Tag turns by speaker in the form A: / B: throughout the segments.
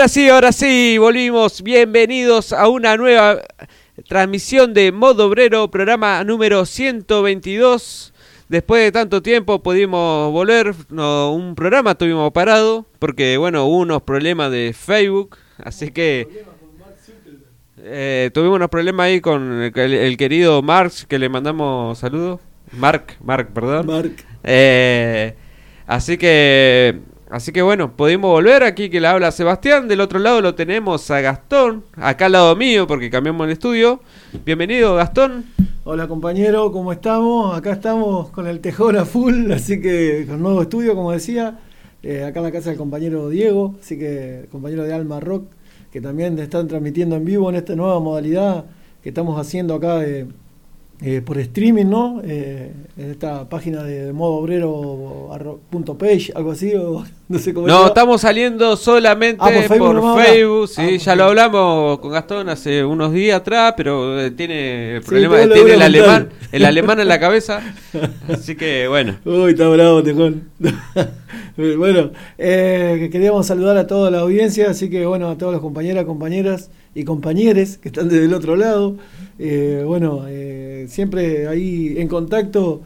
A: Ahora sí, ahora sí, volvimos. Bienvenidos a una nueva transmisión de Modo Obrero, programa número 122. Después de tanto tiempo pudimos volver, no, un programa tuvimos parado porque bueno, hubo unos problemas de Facebook, así que eh, tuvimos unos problemas ahí con el, el querido Marx que le mandamos saludos. Mark, Mark, perdón.
B: Mark.
A: Eh, así que, así que bueno, pudimos volver aquí que le habla Sebastián. Del otro lado lo tenemos a Gastón, acá al lado mío porque cambiamos el estudio. Bienvenido, Gastón.
B: Hola compañero, ¿cómo estamos? Acá estamos con el tejón a full, así que con nuevo estudio, como decía, eh, acá en la casa del compañero Diego, así que compañero de Alma Rock, que también están transmitiendo en vivo en esta nueva modalidad que estamos haciendo acá de, eh, por streaming, ¿no? Eh, en esta página de modo obrero arro- punto page, algo así, o no sé cómo
A: No, estamos saliendo solamente
B: Ah, por Facebook
A: por. Sí,
B: Ah,
A: ya lo hablamos con Gastón hace unos días atrás, pero eh, tiene el problema, tiene el alemán, el alemán en la cabeza. Así que bueno.
B: Uy, está bravo, Tejón. bueno, eh, que queríamos saludar a toda la audiencia, así que bueno, a todos los compañeras, compañeras y compañeres que están desde el otro lado. Eh, bueno, eh, siempre ahí en contacto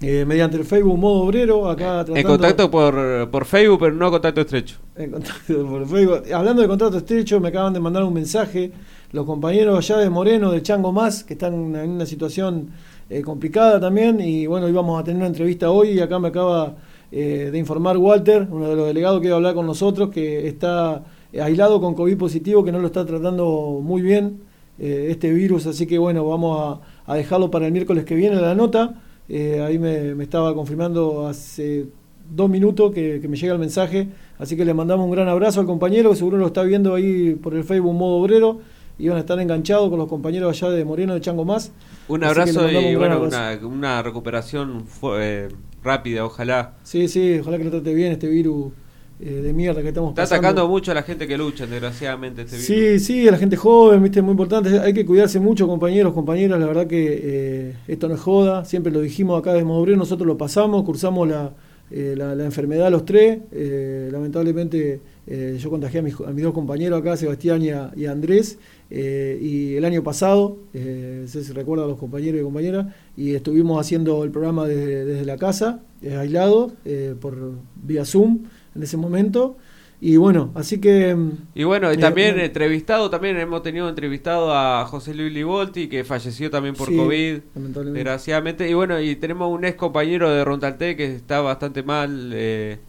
B: eh, mediante el Facebook Modo Obrero, acá
A: En
B: tratando-
A: contacto por, por Facebook, pero no contacto estrecho.
B: en contacto por Facebook. Hablando de contrato estrecho, me acaban de mandar un mensaje los compañeros allá de Moreno, de Chango Más, que están en una situación eh, complicada también. Y bueno, íbamos a tener una entrevista hoy y acá me acaba eh, de informar Walter, uno de los delegados que iba a hablar con nosotros, que está eh, aislado con COVID positivo, que no lo está tratando muy bien eh, este virus. Así que bueno, vamos a, a dejarlo para el miércoles que viene la nota. Eh, ahí me, me estaba confirmando hace dos minutos que, que me llega el mensaje. Así que le mandamos un gran abrazo al compañero, que seguro lo está viendo ahí por el Facebook Modo Obrero. Y van a estar enganchados con los compañeros allá de Moreno de Chango Más.
A: Un abrazo y
B: un
A: bueno,
B: abrazo.
A: una, una recuperación fu- eh, rápida, ojalá.
B: Sí, sí, ojalá que lo trate bien este virus eh, de mierda que estamos
A: Está
B: pasando.
A: atacando mucho a la gente que lucha, desgraciadamente, este virus.
B: Sí, sí, a la gente joven, viste, muy importante. Hay que cuidarse mucho, compañeros, compañeras. La verdad que eh, esto no es joda. Siempre lo dijimos acá de Modo Obrero, nosotros lo pasamos, cursamos la, eh, la, la enfermedad los tres. Eh, lamentablemente yo contagié a mis, a mis dos compañeros acá, Sebastián y a, y a Andrés. y el año pasado, no sé si recuerdan los compañeros y compañeras, y estuvimos haciendo el programa desde, desde la casa, aislado, por vía Zoom en ese momento. Y bueno, así que... mm,
A: Y bueno, y
B: Eh,
A: también
B: no.
A: entrevistado, también hemos tenido entrevistado a José Luis Livolti, que falleció también por
B: Sí,
A: COVID,
B: lamentablemente.
A: desgraciadamente. Y bueno, y tenemos un ex compañero de Rontalté que está bastante mal, eh,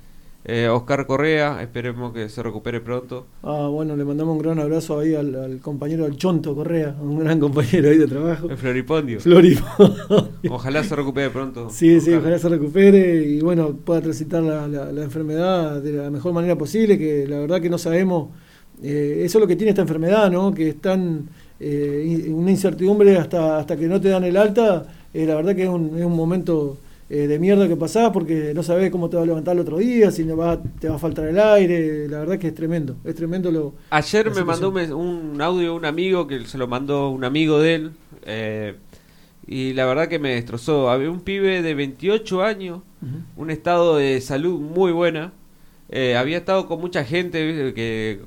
A: eh, Oscar Correa, esperemos que se recupere pronto.
B: Ah, bueno, le mandamos un gran abrazo ahí al, al compañero, al Chonto Correa, un gran compañero ahí de trabajo.
A: En Floripondio.
B: Flori.
A: Ojalá se recupere pronto.
B: sí, sí, ojalá se recupere y bueno, pueda transitar la, la- la enfermedad de la mejor manera posible, que la verdad que no sabemos eh, eso es lo que tiene esta enfermedad, ¿no? Que es tan eh, una incertidumbre hasta, hasta que no te dan el alta, eh, la verdad que es un, es un momento eh, de mierda que pasás porque no sabes cómo te va a levantar el otro día, si no va, te va a faltar el aire, la verdad que es tremendo, es tremendo lo...
A: Ayer me mandó un, audio un amigo que se lo mandó un amigo de él. eh, y la verdad que me destrozó. Había un pibe de 28 años, un estado de salud muy buena. eh, había estado con mucha gente que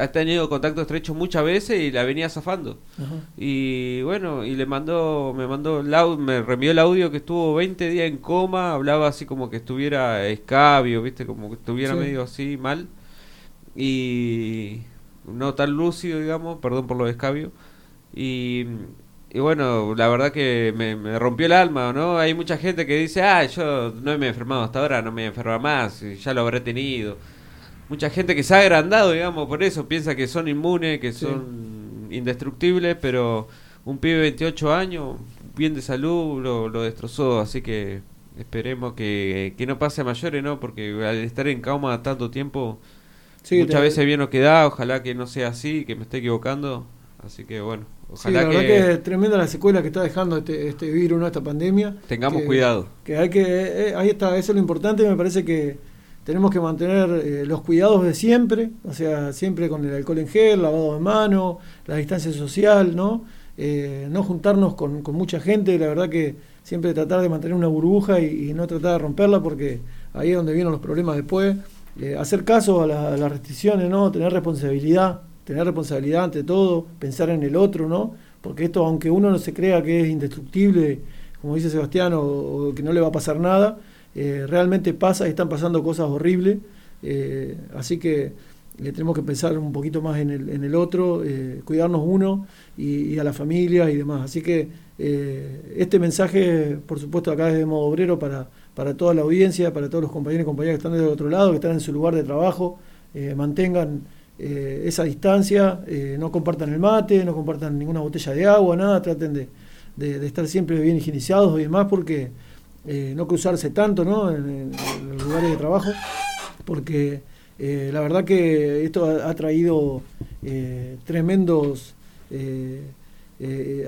A: ha tenido contacto estrecho muchas veces y la venía zafando.
B: Ajá.
A: Y bueno, y le mandó, me mandó me reenvió el audio que estuvo 20 días en coma, hablaba así como que estuviera escabio, viste, como que estuviera
B: Sí.
A: medio así mal. Y no tan lúcido, digamos, perdón por lo de escabio. Y, y bueno, la verdad que me, me rompió el alma, ¿no? Hay mucha gente que dice, ah, yo no me he enfermado hasta ahora, no me voy a enfermar más, ya lo habré tenido. Mucha gente que se ha agrandado, digamos, por eso, piensa que son inmunes, que
B: Sí.
A: son indestructibles, pero un pibe de 28 años, bien de salud, lo, lo destrozó, así que esperemos que, que no pase a mayores, ¿no? Porque al estar en cama tanto tiempo,
B: Sí,
A: muchas
B: te-
A: veces bien nos queda, ojalá que no sea así, que me esté equivocando, así que bueno,
B: Sí,
A: ojalá
B: la verdad
A: que,
B: que es tremenda la secuela que está dejando este, este virus, ¿no? esta pandemia.
A: tengamos
B: que-
A: cuidado.
B: Que hay que, eh, ahí está, eso es lo importante, me parece que tenemos que mantener eh, los cuidados de siempre, o sea, siempre con el alcohol en gel, lavado de manos, la distancia social, ¿no? Eh, no juntarnos con, mucha gente, la verdad que siempre tratar de mantener una burbuja y, no tratar de romperla porque ahí es donde vienen los problemas después. Eh, hacer caso a las restricciones, ¿no? Tener responsabilidad, tener responsabilidad ante todo, pensar en el otro, ¿no? Porque esto, aunque uno no se crea que es indestructible, como dice Sebastián, o, o que no le va a pasar nada, eh, realmente pasa y están pasando cosas horribles. eh, así que eh, tenemos que pensar un poquito más en el, en el otro, eh, cuidarnos uno y, a la familia y demás. Así que eh, este mensaje, por supuesto, acá desde Modo Obrero para, para toda la audiencia, para todos los compañeros y compañeras que están del otro lado, que están en su lugar de trabajo, mantengan esa distancia, no compartan el mate, no compartan ninguna botella de agua, nada, traten de, de- de estar siempre bien higienizados y demás, porque eh, no cruzarse tanto ¿no? en, los lugares de trabajo, porque eh, la verdad que esto ha, traído eh, tremendos...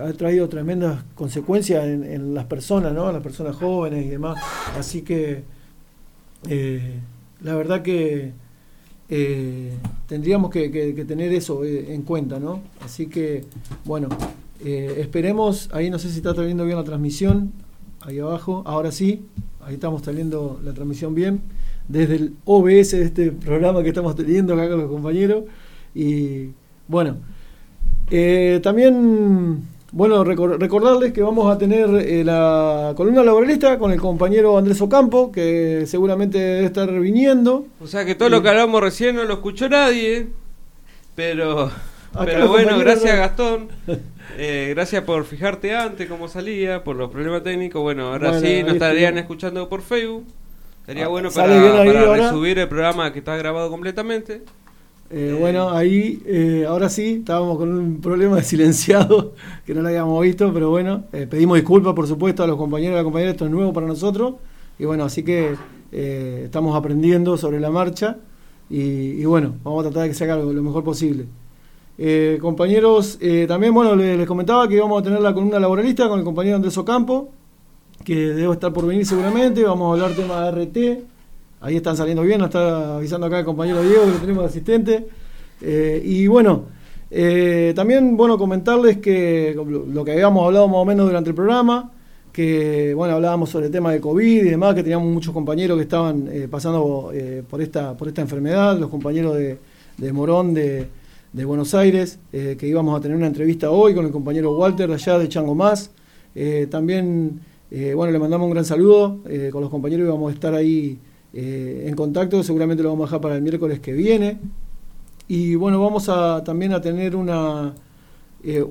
B: ha traído tremendas consecuencias en, las personas, ¿no? Las personas jóvenes y demás. Así que la verdad que tendríamos que, tener eso en cuenta, ¿no? Así que, bueno, esperemos, ahí no sé si está saliendo bien la transmisión, ahí abajo, ahora sí, ahí estamos saliendo la transmisión bien, desde el OBS de este programa que estamos teniendo acá con los compañeros. Y bueno, eh, también, bueno, recor- recordarles que vamos a tener eh, la columna laboralista con el compañero Andrés Ocampo, que seguramente debe estar viniendo.
A: O sea que todo lo que hablamos recién no lo escuchó nadie, pero,
B: Acá
A: pero bueno, gracias
B: no-
A: Gastón, Eh, gracias por fijarte antes cómo salía, por los problemas técnicos, bueno, ahora
B: Bueno,
A: sí nos estarían escuchando por Facebook, estaría
B: Ah,
A: bueno
B: ¿sale
A: para, para resubir el programa que está grabado completamente.
B: Eh, bueno, ahí, eh, ahora sí, estábamos con un problema de silenciado que no lo habíamos visto, pero bueno, eh, pedimos disculpas, por supuesto, a los compañeros y a las compañeras, esto es nuevo para nosotros, y bueno, así que eh, estamos aprendiendo sobre la marcha, y, y bueno, vamos a tratar de que se haga lo, lo mejor posible. Eh, compañeros, eh, también, bueno, les, comentaba que íbamos a tener la columna laboralista con el compañero Andrés Ocampo, que debe estar por venir seguramente, vamos a hablar tema de RT, Ahí están saliendo bien, nos está avisando acá el compañero Diego que lo tenemos de asistente. Eh, y bueno, también bueno comentarles que lo, que habíamos hablado más o menos durante el programa, que bueno, hablábamos sobre el tema de COVID y demás, que teníamos muchos compañeros que estaban pasando por esta, por esta enfermedad, los compañeros de Morón de, de Buenos Aires, eh, que íbamos a tener una entrevista hoy con el compañero Walter allá de Chango Más. Eh, también, eh, bueno, le mandamos un gran saludo, con los compañeros íbamos a estar ahí en contacto, seguramente lo vamos a dejar para el miércoles que viene. Y bueno, vamos a también a tener una,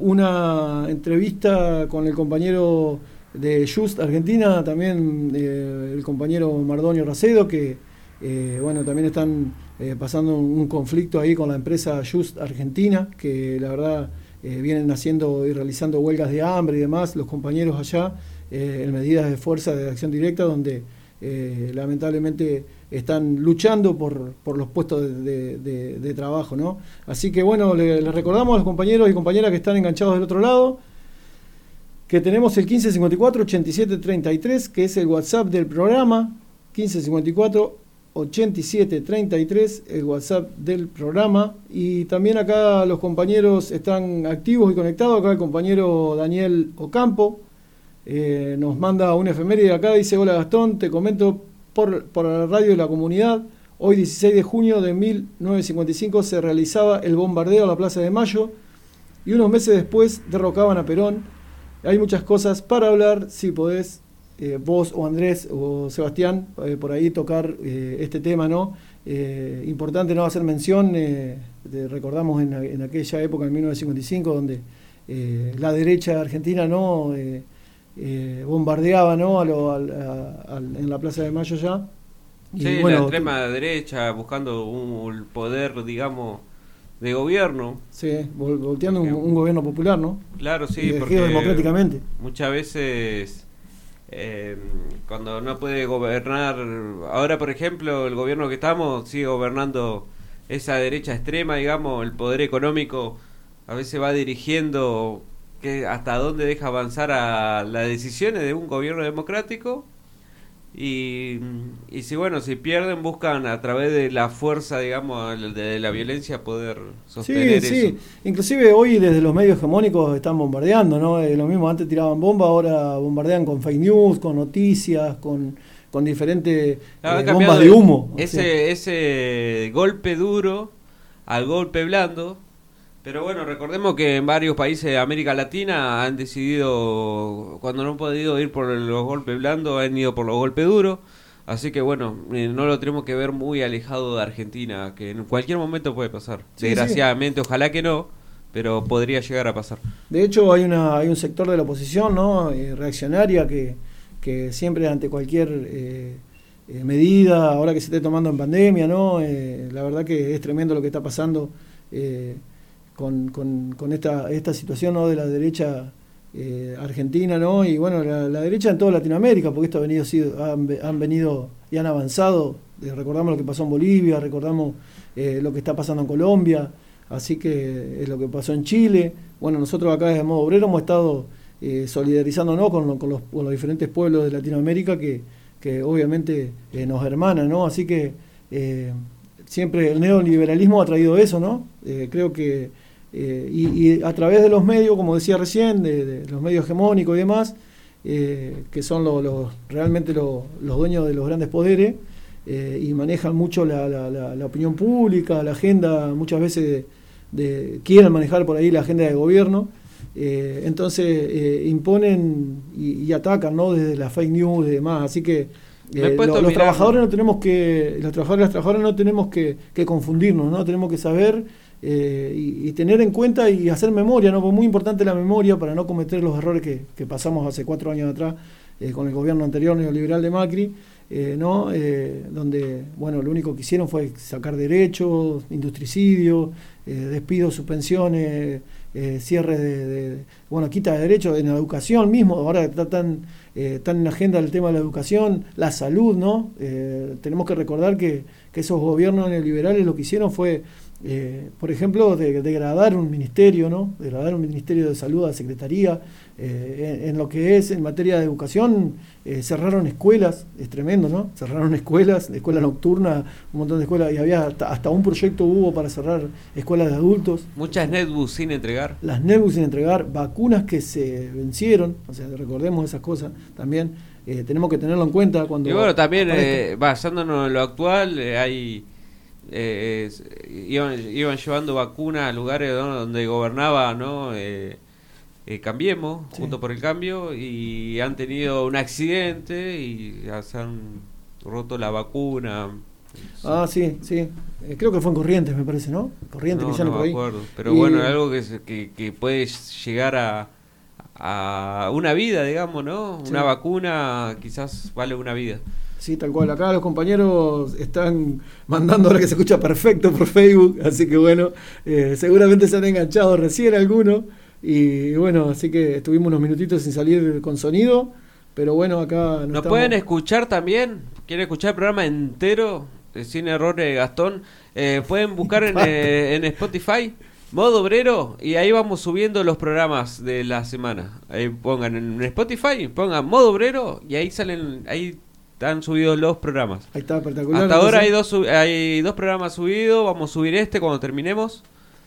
B: una entrevista con el compañero de Just Argentina, también el compañero Mardonio Racedo, que bueno, también están eh, pasando un conflicto ahí con la empresa Just Argentina, que la verdad eh, vienen haciendo y realizando huelgas de hambre y demás, los compañeros allá, eh, en medidas de fuerza de acción directa, donde lamentablemente están luchando por, por los puestos de, de- trabajo, ¿no? Así que bueno, le, le recordamos a los compañeros y compañeras que están enganchados del otro lado que tenemos el 1554-8733, que es el WhatsApp del programa, 1554-8733, el WhatsApp del programa, y también acá los compañeros están activos y conectados, acá el compañero Daniel Ocampo, eh, nos manda un efeméride acá, dice, hola Gastón, te comento por, por la radio de la comunidad, hoy 16 de junio de 1955 se realizaba el bombardeo a la Plaza de Mayo y unos meses después derrocaban a Perón. Hay muchas cosas para hablar, si podés, eh, vos o Andrés o Sebastián, eh, por ahí tocar eh, este tema, ¿no? Eh, importante no hacer mención, eh, recordamos en, en aquella época, en 1955, donde eh, la derecha argentina, ¿no? Eh, eh, bombardeaba ¿no? a lo- a- en la Plaza de Mayo ya. Y
A: Sí,
B: bueno,
A: la extrema derecha buscando un poder, digamos, de gobierno.
B: Sí, vol- volteando un, un gobierno popular, ¿no?
A: Claro, sí,
B: Elegido
A: porque
B: democráticamente.
A: muchas veces eh, cuando no puede gobernar, ahora por ejemplo el gobierno que estamos sigue gobernando esa derecha extrema, digamos, el poder económico a veces va dirigiendo que hasta dónde deja avanzar a las decisiones de un gobierno democrático y, y si bueno, si pierden buscan a través de la fuerza, digamos, de la violencia poder
B: Sí,
A: sostener
B: sí.
A: eso.
B: Inclusive hoy desde los medios hegemónicos están bombardeando, ¿no? Eh, lo mismo, antes tiraban bomba, ahora bombardean con fake news, con noticias, con, con diferentes
A: Ah, han
B: eh, bombas de humo. o
A: Ese,
B: sea,
A: ese golpe duro al golpe blando. Pero bueno, recordemos que en varios países de América Latina han decidido, cuando no han podido ir por los golpes blandos, han ido por los golpes duros. Así que bueno, eh, no lo tenemos que ver muy alejado de Argentina, que en cualquier momento puede pasar.
B: Sí,
A: Desgraciadamente, ojalá que no, pero podría llegar a pasar.
B: De hecho, hay, una, hay un sector de la oposición ¿no? Eh, reaccionaria que, que siempre ante cualquier eh, eh, medida, ahora que se esté tomando en pandemia, ¿no? Eh, la verdad que es tremendo lo que está pasando eh, con, con- esta, esta situación ¿no? de la derecha eh, argentina, ¿no? Y bueno, la, derecha en toda Latinoamérica, porque esto ha venido, sido, han, ve- han venido y han avanzado. Eh, recordamos lo que pasó en Bolivia, recordamos eh, lo que está pasando en Colombia, así que es lo que pasó en Chile. Bueno, nosotros acá desde Modo Obrero hemos estado eh, solidarizándonos con, con los, con los diferentes pueblos de Latinoamérica que, que obviamente eh, nos hermanan, ¿no? Así que eh, siempre el neoliberalismo ha traído eso, ¿no? Eh, creo que, eh, y, y a través de los medios, como decía recién, de, de los medios hegemónicos y demás, eh, que son lo- los- realmente lo- los dueños de los grandes poderes, eh, y manejan mucho la, la- la- la opinión pública, la agenda, muchas veces de, de- quieren manejar por ahí la agenda de gobierno, entonces imponen y, y atacan ¿no? desde las fake news y demás, así que eh, lo- los trabajadores
A: ¿no?
B: no tenemos que, los trabajadores y las trabajadoras no tenemos que, que confundirnos, ¿no? Tenemos que saber eh, y, tener en cuenta y hacer memoria, ¿no? Muy importante la memoria para no cometer los errores que, que pasamos hace cuatro años atrás eh, con el gobierno anterior neoliberal de Macri, eh, ¿no? Eh, donde, bueno, lo único que hicieron fue sacar derechos, industricidio, despidos, suspensiones, cierre de, bueno, quita de derechos en la educación mismo, ahora está tan, tan en agenda el tema de la educación, la salud, ¿no? Tenemos que recordar que, que esos gobiernos neoliberales lo que hicieron fue, eh, por ejemplo, de- degradar un ministerio, ¿no? Degradar un ministerio de salud a secretaría, eh, en, en lo que es en materia de educación, eh, cerraron escuelas, es tremendo, ¿no? Cerraron escuelas, escuela nocturna, un montón de escuelas, y había hasta, hasta un proyecto hubo para cerrar escuelas de adultos
A: Muchas netbooks sin entregar.
B: las NEBUS sin entregar, vacunas que se vencieron, o sea, recordemos esas cosas también, eh, tenemos que tenerlo en cuenta cuando...
A: Y bueno, también eh, basándonos en lo actual, hay eh, iban, iban llevando vacunas a lugares ¿no? donde gobernaba, ¿no? Eh, eh, Cambiemos,
B: Sí.
A: junto por el cambio, y han tenido un accidente y se han roto la vacuna.
B: Ah, sí, sí, Eh, creo que fue en Corrientes, me parece, ¿no? Corrientes,
A: no,
B: que ya
A: no
B: por ahí.
A: acuerdo. Pero
B: Y-
A: bueno, algo que, que, que puede llegar a, a una vida, digamos, ¿no?
B: Sí.
A: Una vacuna quizás vale una vida.
B: Sí, tal cual. Acá los compañeros están mandando ahora que se escucha perfecto por Facebook, así que bueno, eh, seguramente se han enganchado recién algunos. Y bueno, así que estuvimos unos minutitos sin salir con sonido, pero bueno, acá
A: Nos
B: estamos-
A: pueden escuchar también quieren escuchar el programa entero, eh, sin errores, Gastón, eh, pueden buscar en, eh, en Spotify Modo Obrero y ahí vamos subiendo los programas de la semana. Ahí pongan en Spotify, pongan Modo Obrero y ahí salen, ahí están subidos los programas.
B: Ahí está espectacular.
A: Hasta ahora hay dos, hay dos programas subidos, vamos a subir este cuando terminemos.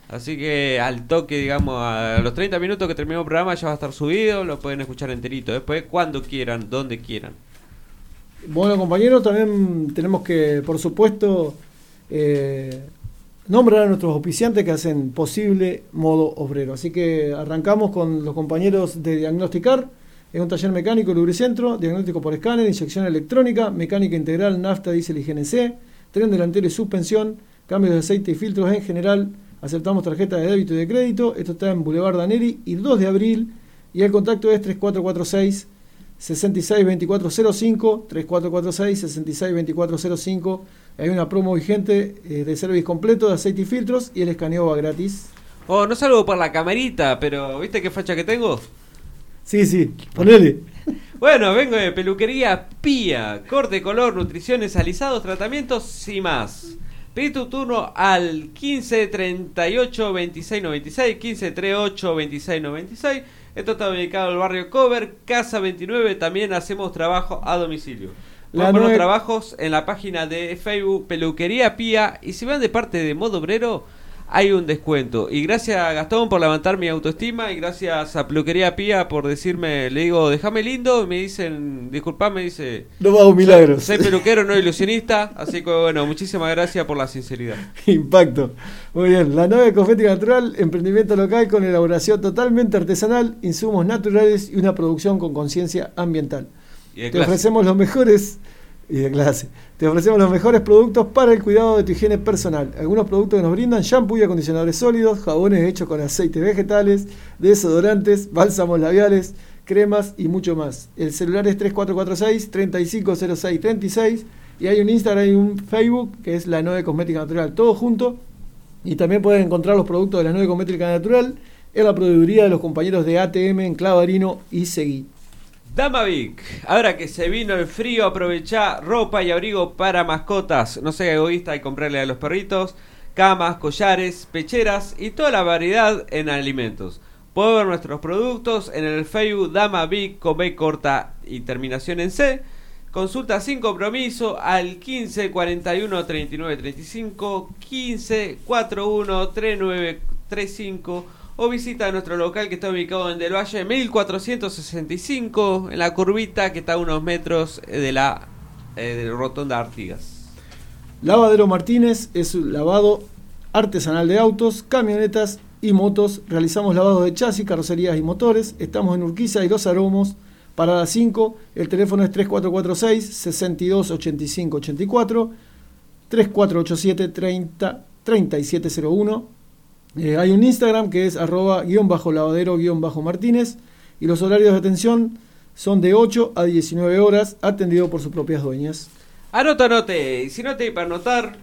A: Así que al toque, digamos, a los 30 minutos que terminemos el programa ya va a estar subido, lo pueden escuchar enterito. Después, cuando quieran, donde quieran.
B: Bueno, compañeros, también tenemos que, por supuesto, eh, nombrar a nuestros auspiciantes que hacen posible modo obrero. Así que arrancamos con los compañeros de Diagnosticar. Es un taller mecánico Lubricentro, diagnóstico por escáner, inyección electrónica, mecánica integral, nafta, diésel y GNC, tren delantero y suspensión, cambios de aceite y filtros en general. Aceptamos tarjetas de débito y de crédito. Esto está en Boulevard Daneri y 2 de abril. Y el contacto es 3446 662405 3446 662405 hay una promo vigente eh, de servicio completo de aceite y filtros y el escaneo va gratis
A: Oh, no salgo por la camarita, pero ¿viste qué facha que tengo?
B: Sí sí ponele
A: Bueno, vengo de peluquería Pía, corte, color, nutriciones, alisados, tratamientos y más. Pedí tu turno al 15 38 26 96, 15 38 26 96. Esto está ubicado en el barrio Cover, Casa 29. También hacemos trabajo a domicilio. Vamos con los trabajos en la página de Facebook Peluquería Pía. Y si van de parte de Modo Obrero, hay un descuento. Y gracias a Gastón por levantar mi autoestima. Y gracias a Peluquería Pía por decirme, le digo, déjame lindo. Y me dicen, disculpame, dice.
B: no va un milagro
A: Soy peluquero, no ilusionista. Así que bueno, muchísimas gracias por la sinceridad.
B: impacto muy bien la nave cosmética natural emprendimiento local con elaboración totalmente artesanal insumos naturales y una producción con conciencia ambiental Te ofrecemos los mejores y de clase. Te ofrecemos los mejores productos para el cuidado de tu higiene personal. Algunos productos que nos brindan shampoo y acondicionadores sólidos, jabones hechos con aceites vegetales, desodorantes, bálsamos labiales, cremas y mucho más. El celular es 3446 350636 y hay un Instagram y un Facebook que es la 9 Cosmética Natural, todo junto. Y también pueden encontrar los productos de la 9 Cosmética Natural en la proveeduría de los compañeros de ATM en Clavarino y Seguí.
A: Damavic, ahora que se vino el frío, aprovechá ropa y abrigo para mascotas. No sea egoísta y comprarle a los perritos camas, collares, pecheras y toda la variedad en alimentos. Puede ver nuestros productos en el Facebook Damavic con B corta y terminación en C. Consulta sin compromiso al 15 41 39 35 15 41 39 35 o visita nuestro local que está ubicado en Del Valle 1465 en la curvita que está a unos metros eh, de la eh, de Rotonda Artigas.
B: Lavadero Martínez es un lavado artesanal de autos, camionetas y motos. Realizamos lavados de chasis, carrocerías y motores. Estamos en Urquiza y Los Aromos, parada 5. El teléfono es 3446 6285 84 3487 30 3701. Eh, hay un Instagram que es arroba guion bajo lavadero guion bajo Martínez y los horarios de atención son de 8 a 19 horas, atendido por sus propias dueñas.
A: Anota, anote. Y si no te para anotar,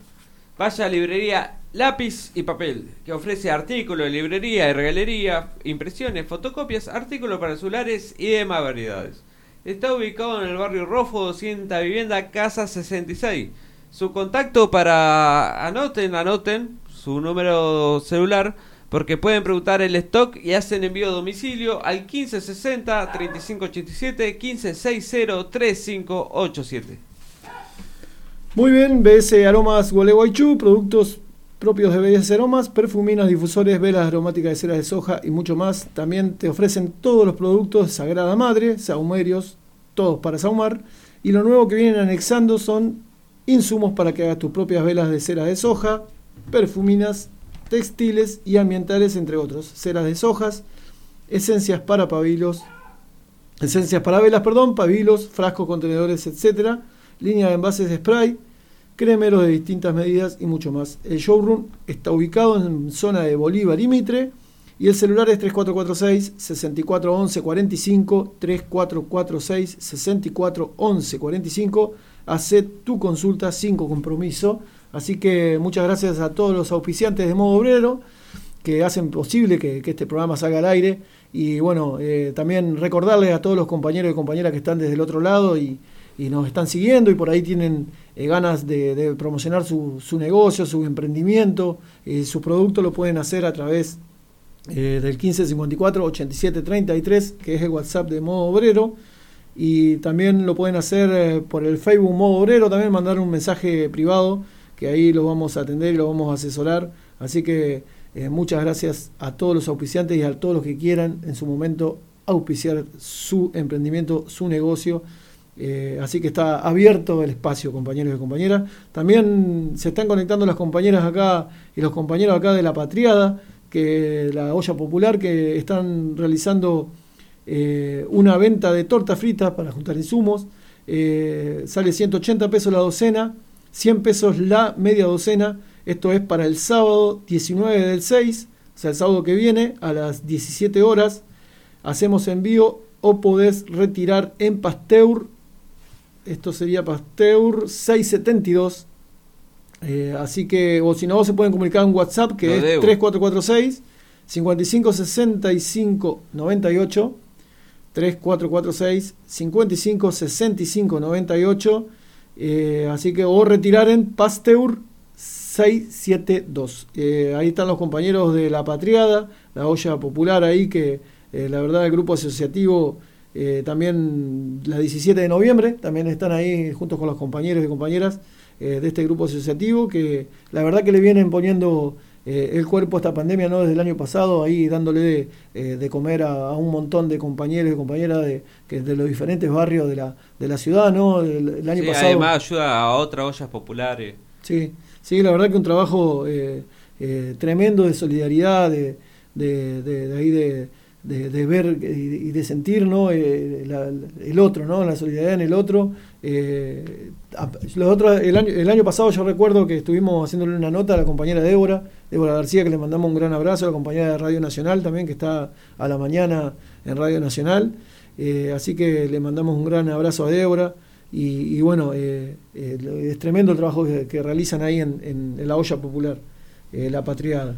A: vaya a librería Lápiz y Papel, que ofrece artículos de librería y regalería, impresiones, fotocopias, artículos para celulares y demás variedades. Está ubicado en el barrio Rofo 200 Vivienda Casa 66. Su contacto para anoten, anoten su número celular porque pueden preguntar el stock y hacen envío a domicilio al 1560 3587 1560 3587.
B: Muy bien, BS Aromas Gualeguaychú, productos propios de BS Aromas, perfuminas, difusores, velas aromáticas de ceras de soja y mucho más. También te ofrecen todos los productos de Sagrada Madre, saumerios, todos para saumar. Y lo nuevo que vienen anexando son insumos para que hagas tus propias velas de cera de soja, perfuminas, textiles y ambientales, entre otros. Ceras de sojas, esencias para pabilos, esencias para velas, perdón, pabilos, frascos, contenedores, etcétera, línea de envases de spray, cremeros de distintas medidas y mucho más. El showroom está ubicado en zona de Bolívar y Mitre y el celular es 3446 6411 45 3446 6411 45. Hacé tu consulta sin compromiso. Así que muchas gracias a todos los auspiciantes de Modo Obrero que hacen posible que, este programa salga al aire. Y bueno, eh, también recordarles a todos los compañeros y compañeras que están desde el otro lado y, nos están siguiendo y por ahí tienen eh, ganas de, promocionar su, negocio, su emprendimiento, eh, su producto, lo pueden hacer a través eh, del 1554-8733, que es el WhatsApp de Modo Obrero. Y también lo pueden hacer por el Facebook Modo Obrero, también mandar un mensaje privado, que ahí lo vamos a atender y lo vamos a asesorar. Así que eh, muchas gracias a todos los auspiciantes y a todos los que quieran en su momento auspiciar su emprendimiento, su negocio. Eh, así que está abierto el espacio, compañeros y compañeras. También se están conectando las compañeras acá y los compañeros acá de la Patriada, que la olla popular, que están realizando eh, una venta de tortas fritas para juntar insumos. Sale 180 pesos la docena, 100 pesos la media docena. Esto es para el sábado 19 del 6, o sea, el sábado que viene a las 17 horas. Hacemos envío o podés retirar en Pasteur. Esto sería Pasteur 672. Eh, así que, o si no, se pueden comunicar en WhatsApp que
A: Lo
B: es
A: debo.
B: 3446 55 65 98. 3446 55 65 98. Eh, así que, o retirar en Pasteur 672. Eh, ahí están los compañeros de La Patriada, la olla popular ahí, que eh, la verdad el grupo asociativo eh, también la 17 de noviembre, también están ahí juntos con los compañeros y compañeras de este grupo asociativo, que la verdad que le vienen poniendo eh, el cuerpo esta pandemia ¿no? desde el año pasado, ahí dándole de, eh, de comer a, a un montón de compañeros y compañeras de, que de los diferentes barrios de la, de la ciudad, ¿no? El, el año
A: Sí,
B: pasado.
A: además ayuda a otras ollas populares.
B: Sí, sí, la verdad que un trabajo eh, eh, tremendo de solidaridad, de, de, de- de ahí de, de- ver y de, sentir ¿no? Eh, el otro, ¿no? la solidaridad en el otro. Eh, otros, el, año, el año pasado yo recuerdo que estuvimos haciéndole una nota a la compañera Débora, Débora García, que le mandamos un gran abrazo, a la compañera de Radio Nacional también, que está a la mañana en Radio Nacional. Eh, así que le mandamos un gran abrazo a Débora. Y, bueno, eh, es tremendo el trabajo que, realizan ahí en, en- en la olla popular, la patriada.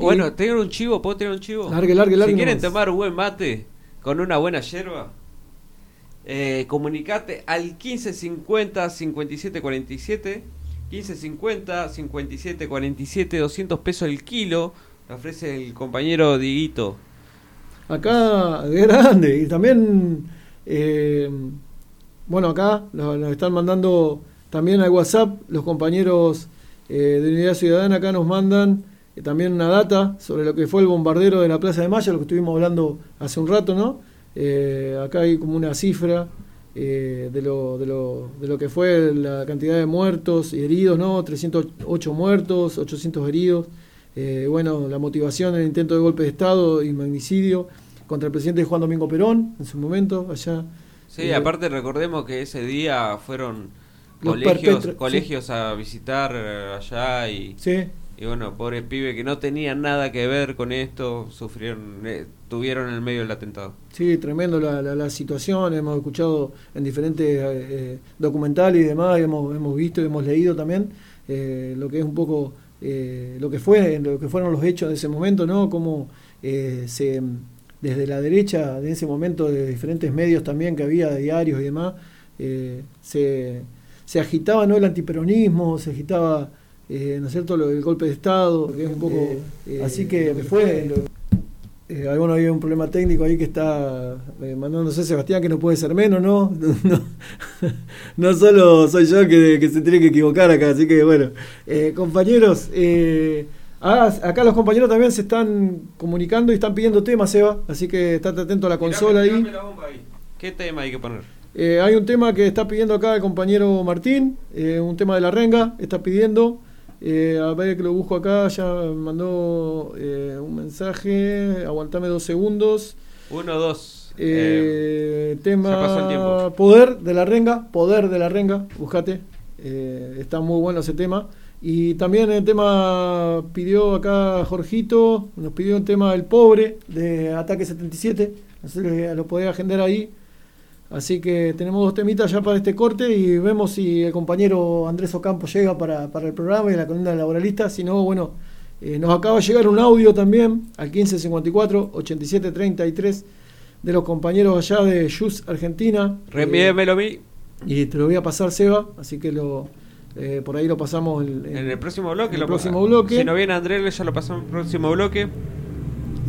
A: Bueno, ¿tener un chivo? ¿Puedo tener un chivo?
B: Largue, largue, largue
A: Si quieren
B: nomás.
A: tomar un buen mate con una buena yerba, eh, comunicate al 1550 5747 1550 5747 200 pesos el kilo. Le ofrece el compañero Diguito.
B: Acá, de grande. Y también, eh, bueno, acá nos, nos están mandando también al WhatsApp los compañeros eh, de Unidad Ciudadana. Acá nos mandan también una data sobre lo que fue el bombardero de la Plaza de Mayo, lo que estuvimos hablando hace un rato, ¿no? Eh, acá hay como una cifra eh, de, lo, de, lo, de lo que fue la cantidad de muertos y heridos, ¿no? 308 muertos, 800 heridos. Eh, bueno, la motivación, el intento de golpe de Estado y magnicidio contra el presidente Juan Domingo Perón en su momento, allá.
A: Sí, aparte recordemos que ese día fueron colegios, colegios a visitar eh, allá y,
B: Sí,
A: y bueno, pobres pibes que no tenían nada que ver con esto, sufrieron, eh, tuvieron en el medio del atentado.
B: sí, tremendo la, la, la situación. Hemos escuchado en diferentes eh, eh, documentales y demás, hemos, hemos visto y hemos leído también eh, lo que es un poco eh, lo que fue, lo que fueron los hechos de ese momento, ¿no? Cómo se desde la derecha de ese momento, de diferentes medios también que había, diarios y demás, se, se agitaba ¿no? el antiperonismo, se agitaba, eh, ¿no es cierto?, lo del golpe de Estado, que es un poco... eh, así que fue... Eh, alguno había un problema técnico ahí que está eh, mandándose Sebastián, que no puede ser menos, ¿no? No, no solo soy yo que, que se tiene que equivocar acá, así que bueno. Eh, compañeros, eh, ah, acá los compañeros también se están comunicando y están pidiendo temas, Seba, así que estate atento a la consola ahí.
A: tirame la bomba ahí. ¿Qué tema hay que poner?
B: Eh, hay un tema que está pidiendo acá el compañero Martín, eh, un tema de la renga, está pidiendo. Eh, a ver que lo busco acá, ya me mandó eh, un mensaje, aguantame dos segundos.
A: Uno, dos. eh,
B: Eh, tema
A: se pasó el tiempo.
B: Poder de la Renga, Poder de la Renga, buscate. Está muy bueno ese tema. Y también el tema pidió acá Jorgito, nos pidió un tema del pobre de Ataque 77. No sé, lo- lo podés agendar ahí. Así que tenemos dos temitas ya para este corte y vemos si el compañero Andrés Ocampo llega para, para el programa y la columna de laboralista. Si no, bueno, eh, nos acaba de llegar un audio también al 1554-8733 de los compañeros allá de Jus Argentina.
A: Reenvíemelo a mí.
B: Eh, y te lo voy a pasar, Seba, así que lo, eh, por ahí lo pasamos
C: en el próximo bloque.
B: En el próximo bloque.
C: Si no viene Andrés, ya lo pasamos en el próximo bloque.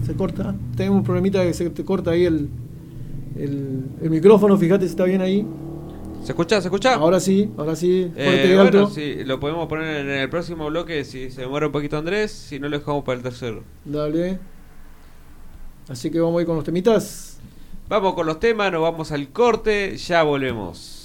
B: Se corta. Tenemos un problemita que se te corta ahí el, el, micrófono, fíjate si está bien ahí.
C: ¿Se escucha? ¿Se escucha?
B: Ahora sí, ahora sí.
C: Eh, bueno, sí, lo podemos poner en el próximo bloque si se demora un poquito Andrés, si no lo dejamos para el tercero.
B: Dale. Así que vamos a con los temitas.
C: Vamos con los temas, nos vamos al corte, ya volvemos.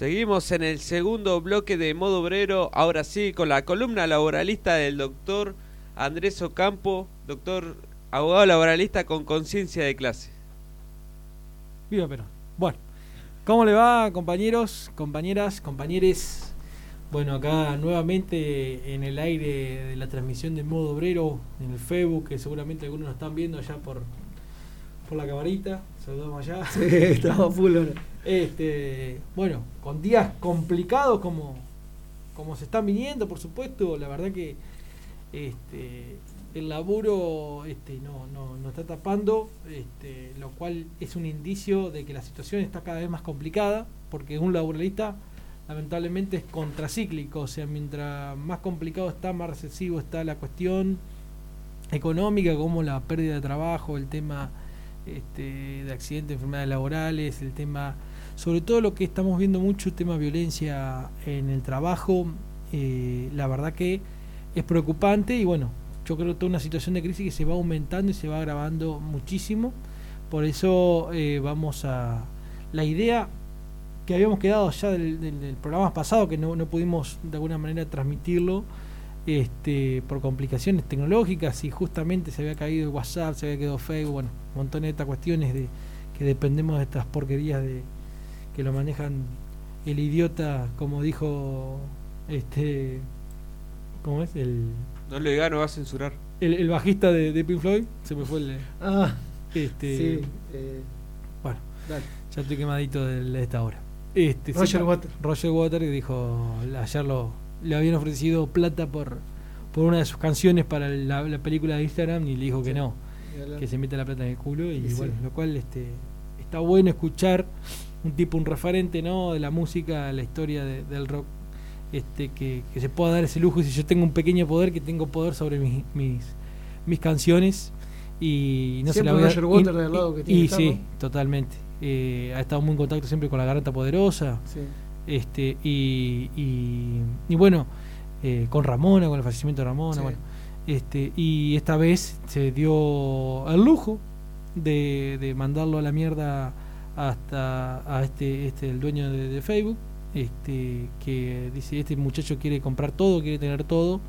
A: Seguimos en el segundo bloque de Modo Obrero, ahora sí, con la columna laboralista del doctor Andrés Ocampo, doctor abogado laboralista con conciencia de clase.
D: Viva Perón. Bueno, ¿cómo le va, compañeros, compañeras, compañeres? Bueno, acá nuevamente en el aire de la transmisión de modo obrero en el Facebook, que seguramente algunos nos están viendo allá por, por la camarita. Saludamos allá.
B: Sí, estamos full ahora.
D: Este, bueno, con días complicados como, como se están viniendo, por supuesto. La verdad que este, el laburo este, no, no, no está tapando, este, lo cual es un indicio de que la situación está cada vez más complicada, porque un laboralista lamentablemente es contracíclico, o sea, mientras más complicado está, más recesivo está la cuestión económica, como la pérdida de trabajo, el tema este, de accidentes, enfermedades laborales, el tema, sobre todo lo que estamos viendo mucho, el tema de violencia en el trabajo, eh, la verdad que es preocupante y bueno, yo creo que toda una situación de crisis que se va aumentando y se va agravando muchísimo, por eso eh, vamos a... La idea que habíamos quedado ya del, programa pasado, que no, no pudimos de alguna manera transmitirlo, este, por complicaciones tecnológicas y justamente se había caído el WhatsApp, se había quedado Facebook, bueno, montón de estas cuestiones de que dependemos de estas porquerías de que lo manejan el idiota, como dijo este ¿cómo es? El,
A: No le diga, no va a censurar.
D: el, el bajista de, de Pink Floyd, se me fue el
B: Ah,
D: este
B: sí. eh,
D: bueno,
B: dale.
D: ya estoy quemadito de, de esta hora. Este,
B: Roger
D: sí,
B: Waters.
D: Roger Waters que dijo ayer lo, le habían ofrecido plata por por una de sus canciones para la, la película de Instagram y le dijo que no, que se mete la plata en el culo y,
B: Y sí.
D: bueno, lo cual este está bueno escuchar un tipo, un referente no de la música, la historia de- del rock, este que, que se pueda dar ese lujo y si yo tengo un pequeño poder, que tengo poder sobre mis mis, mis canciones y no se la
B: Siempre
D: voy a
B: Roger
D: y-
B: Waters de al
D: y-
B: lado que tiene
D: y
B: estar,
D: sí,
B: ¿no?
D: totalmente. Eh, ha estado muy en contacto siempre con la garganta poderosa
B: Sí.
D: este y, y, y bueno eh, con Ramona con el fallecimiento de Ramona
B: Sí.
D: bueno este y esta vez se dio el lujo de, de mandarlo a la mierda hasta a este este el dueño de, de Facebook este que dice este muchacho quiere comprar todo quiere tener todo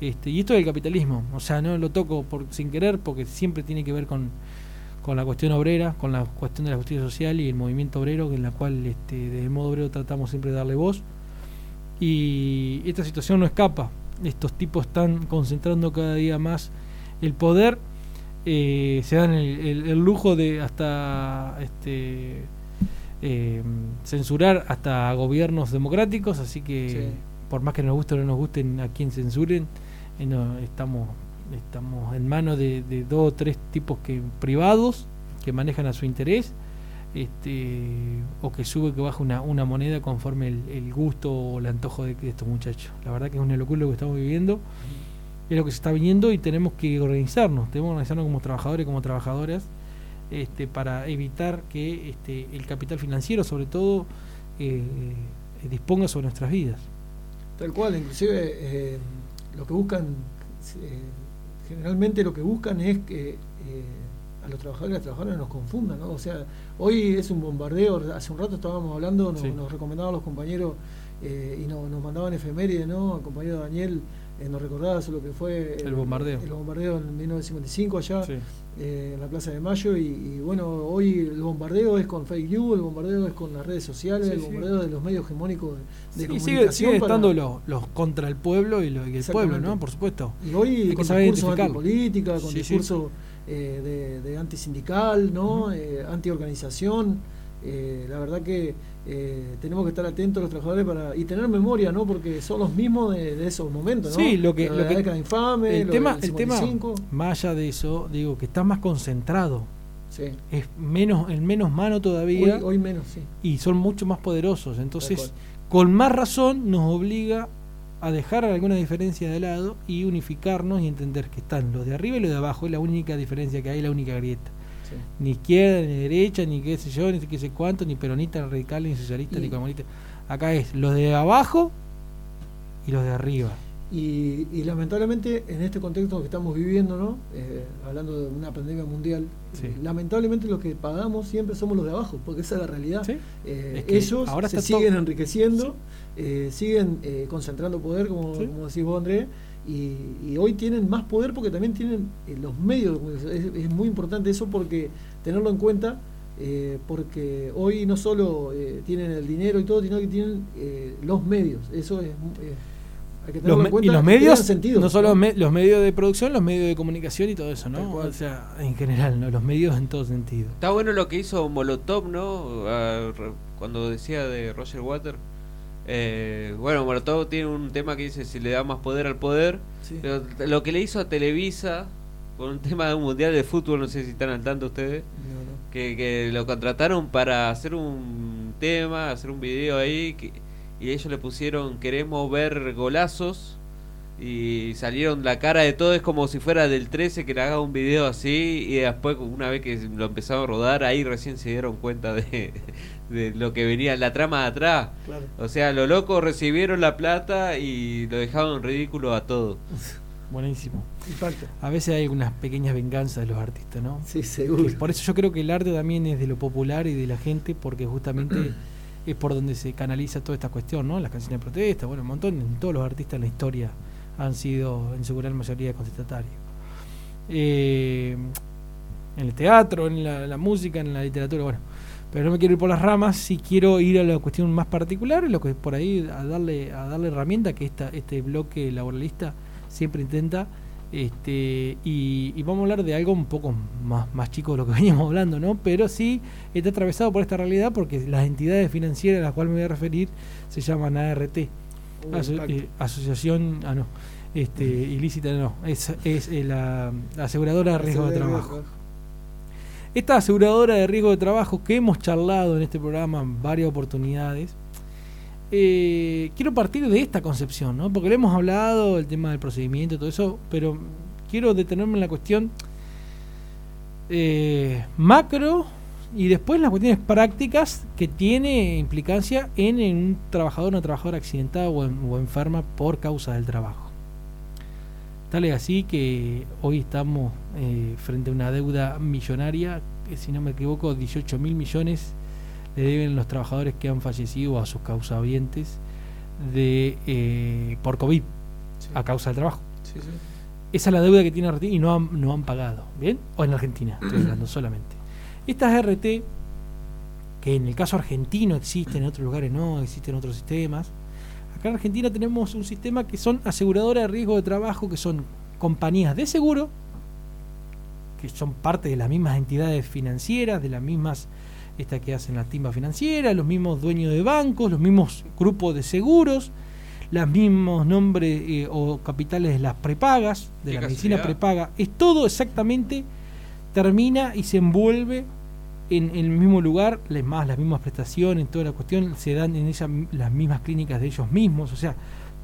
D: este y esto es el capitalismo o sea no lo toco por sin querer porque siempre tiene que ver con con la cuestión obrera, con la cuestión de la justicia social y el movimiento obrero, en la cual este, el modo obrero tratamos siempre de darle voz. Y esta situación no escapa. Estos tipos están concentrando cada día más el poder. Eh, se dan el, el- el lujo de hasta este, eh, censurar hasta gobiernos democráticos, así que
B: Sí.
D: por más que nos guste o no nos gusten a quien censuren, eh, no, estamos estamos en manos de, de dos o tres tipos que privados que manejan a su interés este, o que sube o que baja una, una moneda conforme el, el gusto o el antojo de, de estos muchachos. La verdad que es una locura lo que estamos viviendo, es lo que se está viniendo y tenemos que organizarnos, tenemos que organizarnos como trabajadores y como trabajadoras este, para evitar que este, el capital financiero, sobre todo, eh, disponga sobre nuestras vidas.
B: Tal cual, inclusive eh, lo que buscan, eh, generalmente lo que buscan es que eh, a los trabajadores y las trabajadoras nos confundan, ¿no? O sea, hoy es un bombardeo, hace un rato estábamos hablando, nos,
D: Sí.
B: nos recomendaban los compañeros eh, y no- nos mandaban efemérides, ¿no? El compañero Daniel eh, nos recordaba sobre lo que fue
D: El bombardeo.
B: el bombardeo en 1955 allá
D: Sí.
B: eh, en la Plaza de Mayo y, y, bueno, hoy el bombardeo es con fake news, el bombardeo es con las redes sociales,
D: Sí,
B: el
D: sí.
B: bombardeo de los medios hegemónicos de, de
D: sigue,
B: comunicación
D: siguen
B: para-
D: estando los, los contra el pueblo y, lo- y el pueblo. ¿no? Por supuesto.
B: Y hoy con
D: saber
B: discursos antipolítica, con discurso eh, de, de antisindical, ¿no?
D: Ujú.
B: Eh, antiorganización. Eh, la verdad que eh, tenemos que estar atentos los trabajadores para y tener memoria, ¿no? Porque son los mismos de, de esos momentos, ¿no?
D: Sí, lo que- lo que-
B: infame,
D: el
B: lo
D: tema,
B: del
D: el tema,
B: 55.
D: más allá de eso, digo que está más concentrado,
B: Sí.
D: es menos, en menos mano todavía
B: Hoy, hoy menos, sí.
D: y son mucho más poderosos. Entonces, con más razón nos obliga a dejar alguna diferencia de lado y unificarnos y entender que están los de arriba y los de abajo, es la única diferencia que hay, la única grieta.
B: Sí.
D: Ni izquierda, ni derecha, ni qué sé yo, ni qué sé cuánto, ni peronista, ni radical, ni socialista,
B: Y-
D: ni comunista. Acá es los de abajo y los de arriba.
B: Y, y lamentablemente en este contexto que estamos viviendo, ¿no? Eh, hablando de una pandemia mundial,
D: Sí.
B: eh, lamentablemente los que pagamos siempre somos los de abajo, porque esa es la realidad.
D: ¿Sí?
B: Eh,
D: Es que
B: ellos
D: ahora
B: se siguen enriqueciendo, siguen eh, concentrando poder, como, como decís vos, André, y, y hoy tienen más poder porque también tienen eh, los medios. Es, es muy importante eso porque tenerlo en cuenta, eh, porque hoy no solo eh, tienen el dinero y todo, sino que tienen eh, los medios. Eso es. eh, hay que
D: Los
B: tenerlo
D: me-
B: en cuenta.
D: y los medios,
B: sentido,
D: no solo
B: ¿no?
D: me- los medios de producción, los medios de comunicación y todo eso, ¿no? O sea, en general, ¿no? Los medios en todo sentido.
A: Está bueno lo que hizo Molotov, ¿no? Re- Cuando decía de Roger Water. Eh, bueno, Molotov tiene un tema que dice si le da más poder al poder.
B: Sí.
A: Pero lo que le hizo a Televisa por un tema de un mundial de fútbol, no sé si están al tanto ustedes,
B: No, no.
A: que, que lo contrataron para hacer un tema, hacer un video ahí, que- y ellos le pusieron queremos ver golazos. Y salieron la cara de todo, es como si fuera del 13 que le haga un video así y después una vez que lo empezaron a rodar ahí recién se dieron cuenta de, de lo que venía la trama de atrás.
B: Claro.
A: O sea, los locos recibieron la plata y lo dejaron en ridículo a todo.
D: Buenísimo. A veces hay unas pequeñas venganzas de los artistas, ¿no?
B: Sí, seguro.
D: Que por eso yo creo que el arte también es de lo popular y de la gente, porque justamente es por donde se canaliza toda esta cuestión, ¿no? Las canciones de protesta, bueno, un montón, todos los artistas en la historia han sido en su gran mayoría contestatarios. Eh, en el teatro, en la, la música, en la literatura, bueno. Pero no me quiero ir por las ramas, si quiero ir a la cuestión más particular, lo que por ahí a darle, a darle herramienta que esta, este bloque laboralista siempre intenta. Este, y, y vamos a hablar de algo un poco más, más chico de lo que veníamos hablando, ¿no? Pero sí está atravesado por esta realidad porque las entidades financieras a las cuales me voy a referir se llaman ART,
B: Uh,
D: Aso- eh, Asociación, ah no, este, ilícita no, es, es eh, la aseguradora de riesgo de trabajo. Esta aseguradora de riesgo de trabajo que hemos charlado en este programa en varias oportunidades, eh, quiero partir de esta concepción, ¿no? porque le hemos hablado, el tema del procedimiento, todo eso, pero quiero detenerme en la cuestión eh, macro y después las cuestiones prácticas que tiene implicancia en, un trabajador o una trabajadora accidentada o, o enferma por causa del trabajo. Tal es así que hoy estamos eh, frente a una deuda millonaria, que si no me equivoco 18 mil millones le deben los trabajadores que han fallecido a sus causavientes de, eh, por COVID
B: Sí.
D: a causa del trabajo.
B: Sí, sí.
D: Esa es la deuda que tiene RT y no han, no han pagado. ¿Bien? O en Argentina, estoy hablando solamente. Estas RT, que en el caso argentino existen, en otros lugares no, existen otros sistemas. Acá en Argentina tenemos un sistema que son aseguradoras de riesgo de trabajo, que son compañías de seguro, que son parte de las mismas entidades financieras, de las mismas esta que hacen la timba financiera, los mismos dueños de bancos, los mismos grupos de seguros, los mismos nombres eh, o capitales de las prepagas, de
A: Qué
D: la medicina prepaga. Es todo exactamente, termina y se envuelve en, en el mismo lugar, les más las mismas prestaciones, toda la cuestión se dan en esa, las mismas clínicas de ellos mismos, o sea,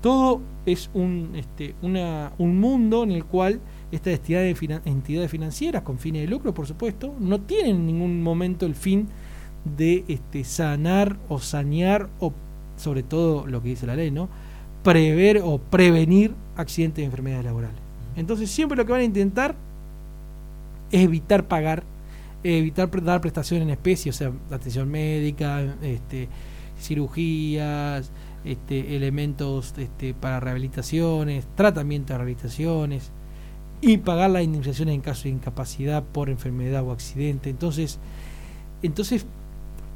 D: todo es un, este, una, un mundo en el cual estas entidades, entidades financieras con fines de lucro, por supuesto, no tienen en ningún momento el fin de este, sanar o sanear o sobre todo lo que dice la ley, ¿no? Prever o prevenir accidentes y enfermedades laborales. Entonces siempre lo que van a intentar es evitar pagar, evitar dar prestación en especie, o sea, atención médica, este, cirugías, este, elementos este, para rehabilitaciones, tratamiento de rehabilitaciones y pagar las indemnizaciones en caso de incapacidad por enfermedad o accidente. Entonces, entonces,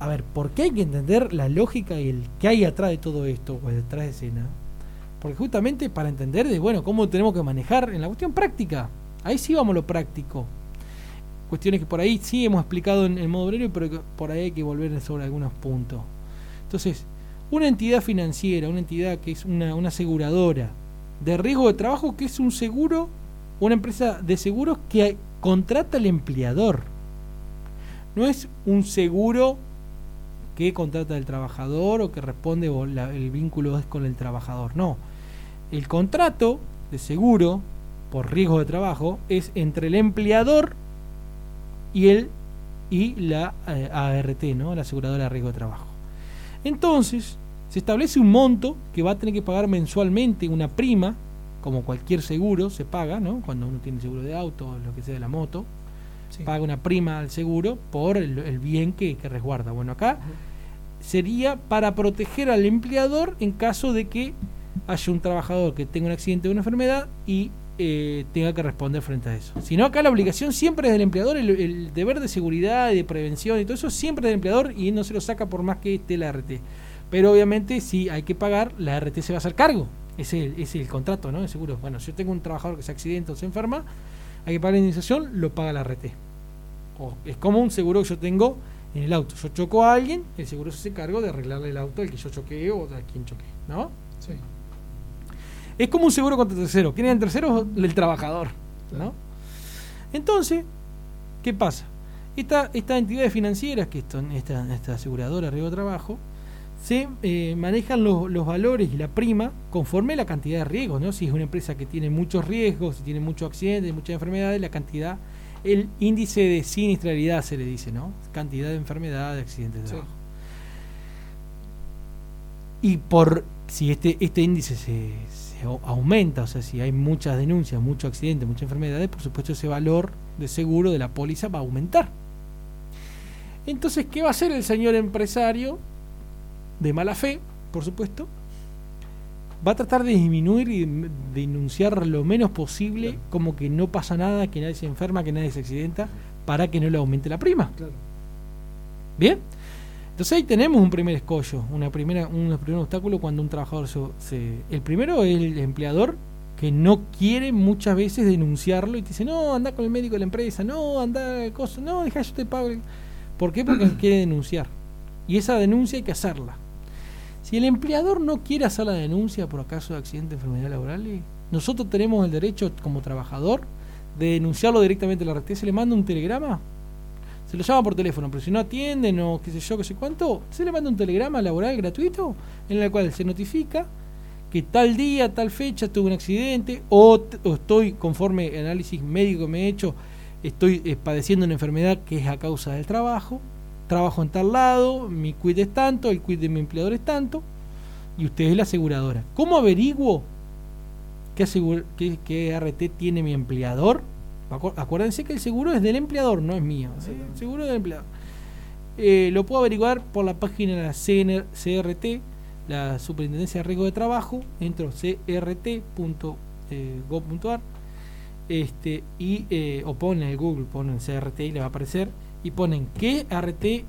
D: a ver, ¿por qué hay que entender la lógica y el que hay atrás de todo esto o detrás de escena? Porque justamente para entender de, bueno, cómo tenemos que manejar en la cuestión práctica. Ahí sí vamos a lo práctico. Cuestiones que por ahí sí hemos explicado en el modo obrero, pero por ahí hay que volver sobre algunos puntos. Entonces, una entidad financiera, una entidad que es una, una aseguradora de riesgo de trabajo, que es un seguro, una empresa de seguros que contrata al empleador. No es un seguro que contrata el trabajador o que responde o la- el vínculo es con el trabajador. No. El contrato de seguro por riesgo de trabajo es entre el empleador y el y la eh, ART, ¿no? La aseguradora de riesgo de trabajo. Entonces, se establece un monto que va a tener que pagar mensualmente una prima, como cualquier seguro se paga, ¿no? Cuando uno tiene seguro de auto lo que sea de la moto,
B: Sí.
D: paga una prima al seguro por el, el bien que, que resguarda. Bueno, acá sería para proteger al empleador en caso de que haya un trabajador que tenga un accidente o una enfermedad y eh, tenga que responder frente a eso. Si no, acá la obligación siempre es del empleador, el, el deber de seguridad y de prevención y todo eso siempre es del empleador y no se lo saca por más que esté la RT. Pero obviamente si hay que pagar, la RT se va a hacer cargo. Es el, es el contrato, ¿no? De seguro. Bueno, si yo tengo un trabajador que se accidenta o se enferma, hay que pagar la indemnización, lo paga la RT. O es como un seguro que yo tengo en el auto. Yo choco a alguien, el seguro se hace cargo de arreglarle el auto al que yo choqué o a quien choqué, ¿no?
B: Sí.
D: Es como un seguro contra tercero. ¿Quién es el tercero? El trabajador, ¿no? Entonces, ¿qué pasa? Esta, estas entidades financieras, que son esta, esta aseguradora Riego Trabajo, se eh, manejan los, los valores y la prima conforme a la cantidad de riesgos, ¿no? Si es una empresa que tiene muchos riesgos, si tiene muchos accidentes, muchas enfermedades, la cantidad, el índice de siniestralidad se le dice, ¿no? Cantidad de enfermedades, de accidentes de
B: Sí.
D: trabajo. Y por si este, este índice se, aumenta, o sea, si hay muchas denuncias, muchos accidentes, muchas enfermedades, por supuesto ese valor de seguro de la póliza va a aumentar. Entonces, ¿qué va a hacer el señor empresario de mala fe, por supuesto? Va a tratar de disminuir y de denunciar lo menos posible,
B: Claro.
D: como que no pasa nada, que nadie se enferma, que nadie se accidenta, para que no le aumente la prima.
B: Claro.
D: Bien. Entonces ahí tenemos un primer escollo, una primera, un primer obstáculo cuando un trabajador se, El primero es el empleador que no quiere muchas veces denunciarlo y te dice, no, anda con el médico de la empresa, no, anda cosa, no, deja, yo te pago. el-". ¿Por qué? Porque quiere denunciar. Y esa denuncia hay que hacerla. Si el empleador no quiere hacer la denuncia por acaso de accidente, enfermedad laboral, nosotros tenemos el derecho como trabajador de denunciarlo directamente a la RT. Se le manda un telegrama se lo llama por teléfono, pero si no atienden o qué sé yo, qué sé cuánto, se le manda un telegrama laboral gratuito en el cual se notifica que tal día, tal fecha tuve un accidente o, estoy, conforme el análisis médico que me he hecho, estoy eh, padeciendo una enfermedad que es a causa del trabajo, trabajo en tal lado, mi quit es tanto, el quit de mi empleador es tanto, y usted es la aseguradora. ¿Cómo averiguo qué, qué, qué RT tiene mi empleador? Acu- Acuérdense que el seguro es del empleador, no es mío. El seguro es del empleador. Eh, lo puedo averiguar por la página de la CNR CRT, la Superintendencia de Riesgo de Trabajo. Entro crt.gov.ar este, y, eh, o ponen en el Google, ponen CRT y le va a aparecer. Y ponen qué RT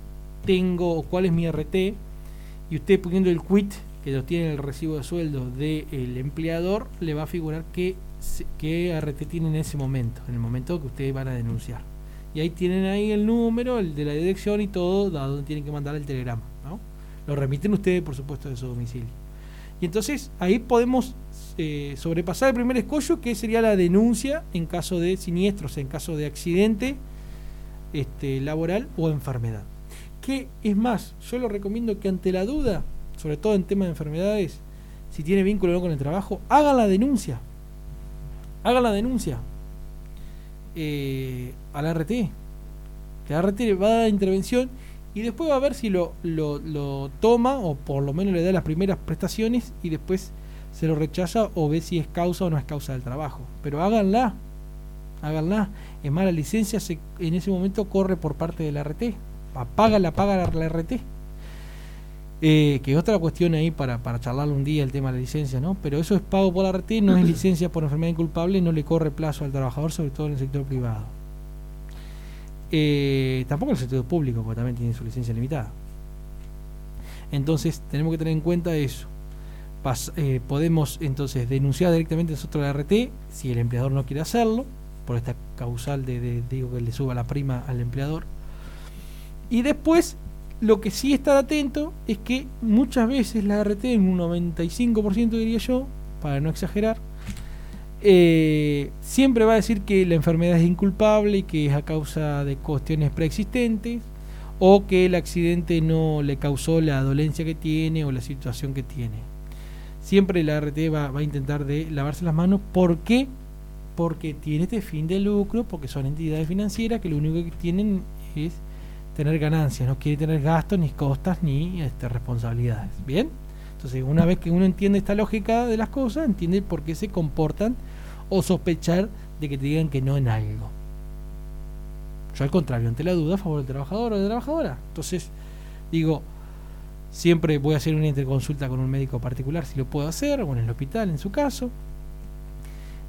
D: tengo o cuál es mi RT. Y usted poniendo el quit, que lo tiene en el recibo de sueldo del empleador, le va a figurar qué, se- qué RT tiene en ese momento, en el momento que ustedes van a denunciar. Y ahí tienen ahí el número, el de la dirección y todo, a donde tienen que mandar el telegrama. ¿no? Lo remiten ustedes, por supuesto, de su domicilio. Y entonces ahí podemos eh, sobrepasar el primer escollo, que sería la denuncia en caso de siniestros, en caso de accidente este, laboral o enfermedad. Que es más, yo lo recomiendo que ante la duda, sobre todo en temas de enfermedades, si tiene vínculo o no con el trabajo, hagan la denuncia. Hagan la denuncia eh, al RT. La RT va a dar intervención y después va a ver si lo, lo, lo toma o por lo menos le da las primeras prestaciones y después se lo rechaza o ve si es causa o no es causa del trabajo. Pero háganla, háganla. Es más, la licencia se- en ese momento corre por parte de la RT. Paga la paga la, la RT. Eh, que es otra cuestión ahí para, para charlar un día el tema de la licencia, ¿no? Pero eso es pago por la RT, no es licencia por enfermedad inculpable, no le corre plazo al trabajador, sobre todo en el sector privado. Eh, tampoco en el sector público, porque también tiene su licencia limitada. Entonces, tenemos que tener en cuenta eso. Pas- eh, podemos entonces denunciar directamente nosotros a la RT si el empleador no quiere hacerlo, por esta causal de, de- digo que le suba la prima al empleador. Y después, lo que sí estar atento es que muchas veces la RT, en un 95% diría yo, para no exagerar, eh, siempre va a decir que la enfermedad es inculpable y que es a causa de cuestiones preexistentes o que el accidente no le causó la dolencia que tiene o la situación que tiene. Siempre la RT va, va a intentar de lavarse las manos. ¿Por qué? Porque tiene este fin de lucro, porque son entidades financieras que lo único que tienen es tener ganancias, no quiere tener gastos, ni costas, ni este, responsabilidades. ¿Bien? Entonces, una vez que uno entiende esta lógica de las cosas, entiende por qué se comportan o sospechar de que te digan que no en algo. Yo al contrario, ante la duda, a favor del trabajador o de la trabajadora. Entonces, digo, siempre voy a hacer una interconsulta con un médico particular si lo puedo hacer, o en el hospital en su caso.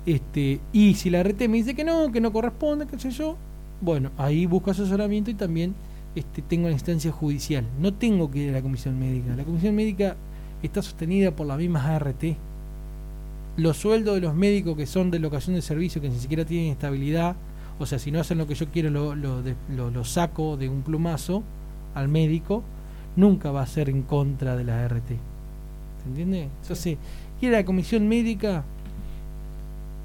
D: Este, y si la RT me dice que no, que no corresponde, qué sé yo, bueno, ahí busco asesoramiento y también este, tengo la instancia judicial. No tengo que ir a la comisión médica. La comisión médica está sostenida por las mismas ART. Los sueldos de los médicos que son de locación de servicio, que ni siquiera tienen estabilidad, o sea, si no hacen lo que yo quiero, lo, lo, de- lo- lo saco de un plumazo al médico, nunca va a ser en contra de la ART. ¿Se entiende? Entonces, ir a la comisión médica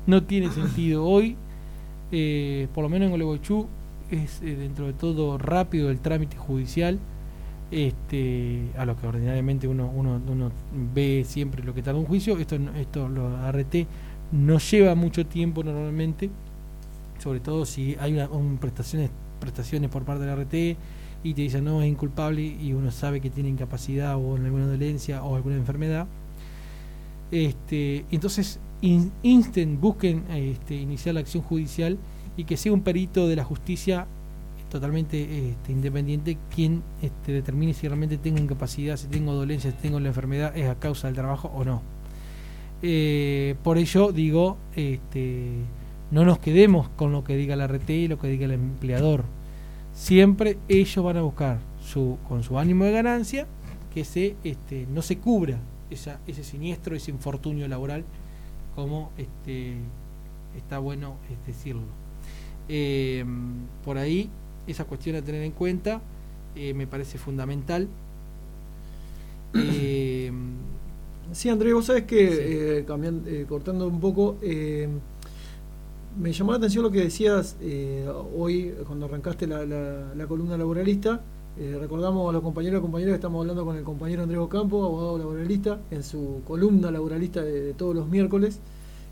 D: no tiene sentido. Hoy, eh, por lo menos en Gualeguaychú, es eh, dentro de todo rápido el trámite judicial, este, a lo que ordinariamente uno, uno, uno ve siempre lo que tarda un juicio. Esto, esto lo RT no lleva mucho tiempo normalmente, sobre todo si hay una, un prestaciones, prestaciones por parte de la RT y te dicen no es inculpable y uno sabe que tiene incapacidad o alguna dolencia o alguna enfermedad. Este, entonces in- insten, busquen este, iniciar la acción judicial y que sea un perito de la justicia totalmente este, independiente quien este, determine si realmente tengo incapacidad, si tengo dolencia, si tengo la enfermedad, es a causa del trabajo o no. Eh, por ello digo, este, no nos quedemos con lo que diga la RT y lo que diga el empleador. Siempre ellos van a buscar con su ánimo de ganancia que se, no se cubra ese siniestro, ese infortunio laboral, como está bueno decirlo. Eh, por ahí, esa cuestión a tener en cuenta eh, me parece fundamental. Eh,
B: Sí, Andrés, vos sabés que,
D: Sí.
B: eh, cortando un poco, me llamó la atención lo que decías eh, hoy cuando arrancaste la, la- la columna laboralista. Eh, recordamos a los compañeros y compañeras que estamos hablando con el compañero Andrés Ocampo, abogado laboralista, en su columna laboralista de, de todos los miércoles.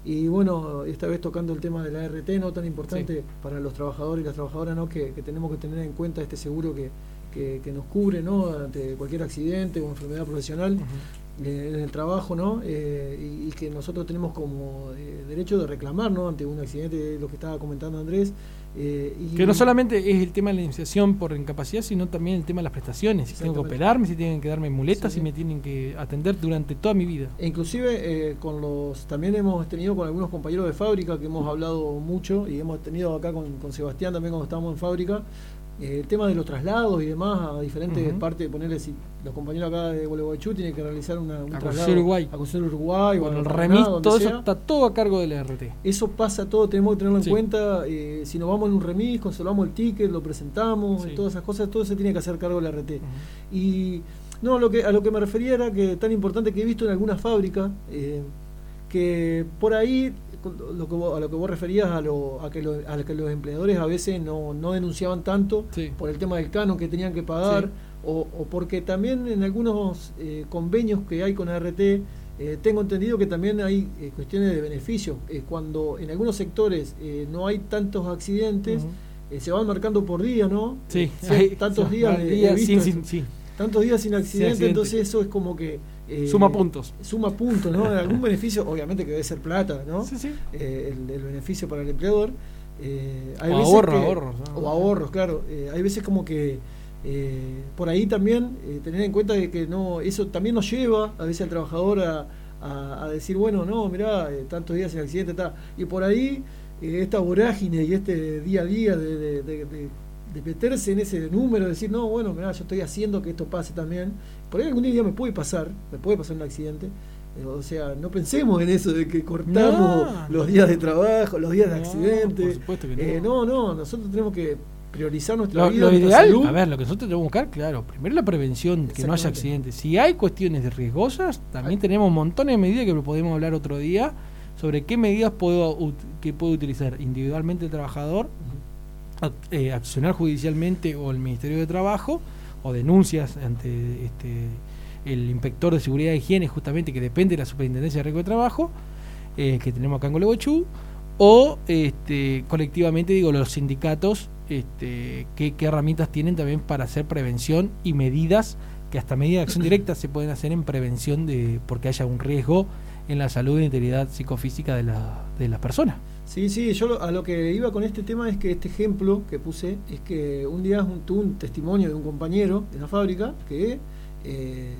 B: Y bueno, esta vez tocando el tema de la RT, no tan importante para los trabajadores y las trabajadoras, ¿no? que, que tenemos que tener en cuenta este seguro que, que- que nos cubre ¿no? ante cualquier accidente o enfermedad profesional eh, en el trabajo, ¿no? Eh, y, y que nosotros tenemos como eh, derecho de reclamar, ¿no? Ante un accidente, lo que estaba comentando Andrés. Eh, y-
D: Que no solamente es el tema de la indemnización por incapacidad, sino también el tema de las prestaciones. Si tengo que operarme, si tienen que darme muletas,
B: Sí,
D: si me tienen que atender durante toda mi vida.
B: E inclusive eh, con los también hemos tenido con algunos compañeros de fábrica que hemos hablado mucho y hemos tenido acá con, con Sebastián también cuando estábamos en fábrica eh, el tema de los traslados y demás a diferentes partes ponerle si los compañeros acá de Gualeguaychú tienen que realizar una, un
D: A
B: traslado
D: Uruguay.
B: a Concepción Uruguay
D: Bueno, el remis, todo eso está todo a cargo de la RT.
B: Eso pasa todo, tenemos que tenerlo en cuenta. eh, si nos vamos en un remis, conservamos el ticket, lo presentamos,
D: Sí.
B: y todas esas cosas, todo se tiene que hacer cargo de la RT. Y no, lo que, a lo que me refería era que tan importante que he visto en algunas fábricas, eh, que por ahí, lo que vos- a lo que vos referías, a, lo, a, que lo- a que los empleadores a veces no, no denunciaban tanto
D: Sí.
B: por el tema del canon que tenían que pagar,
D: Sí.
B: o, o porque también en algunos eh, convenios que hay con ART, eh, tengo entendido que también hay eh, cuestiones de beneficios. Eh, cuando en algunos sectores eh, no hay tantos accidentes, se van marcando por día, ¿no?
D: Sí, hay-
B: tantos
D: sí,
B: días, de-
D: días sin- sin- sí.
B: tantos días sin accidente,
D: accidente.
B: entonces eso es como que... eh,
D: Suma puntos.
B: Suma puntos, ¿no? Algún beneficio, obviamente que debe ser plata, ¿no?
D: Sí, sí.
B: Eh, el, el beneficio para el empleador. Eh, hay
D: O
B: veces
D: ahorro,
B: que-
D: ahorros, ¿no?
B: O ahorros, claro. Hay veces como que por ahí también tener en cuenta de que no eso también nos lleva a veces al trabajador a, a- a decir, bueno, no, mirá, tantos días sin accidente, está. Y por ahí esta vorágine y este día a día de, de- de- de- de meterse en ese número, de decir, no, bueno, mirá, yo estoy haciendo que esto pase también. Por ahí algún día me puede pasar, me puede pasar un accidente. Eh, O sea, no pensemos en eso de que cortamos
D: No,
B: los días de trabajo, los días de
D: No,
B: accidente.
D: por supuesto que no.
B: Eh, no, no, nosotros tenemos que priorizar nuestra
D: Lo,
B: vida,
D: lo
B: nuestra
D: ideal,
B: salud.
D: a ver, lo que nosotros tenemos que buscar, claro, primero la prevención, que no haya accidentes. Si hay cuestiones de riesgosas, también tenemos montones de medidas que podemos hablar otro día sobre qué medidas puedo, que puede utilizar individualmente el trabajador, eh, accionar judicialmente o el Ministerio de Trabajo, o denuncias ante este, el inspector de seguridad e higiene, justamente que depende de la Superintendencia de Riesgo de Trabajo, eh, que tenemos acá en Gualeguaychú, o este, colectivamente, digo, los sindicatos, este, qué, herramientas tienen también para hacer prevención y medidas que hasta medidas de acción directa se pueden hacer en prevención de porque haya un riesgo en la salud e integridad psicofísica de, la, de las personas.
B: Sí, sí, yo a lo que iba con este tema es que este ejemplo que puse es que un día un- tuve un testimonio de un compañero de la fábrica que eh,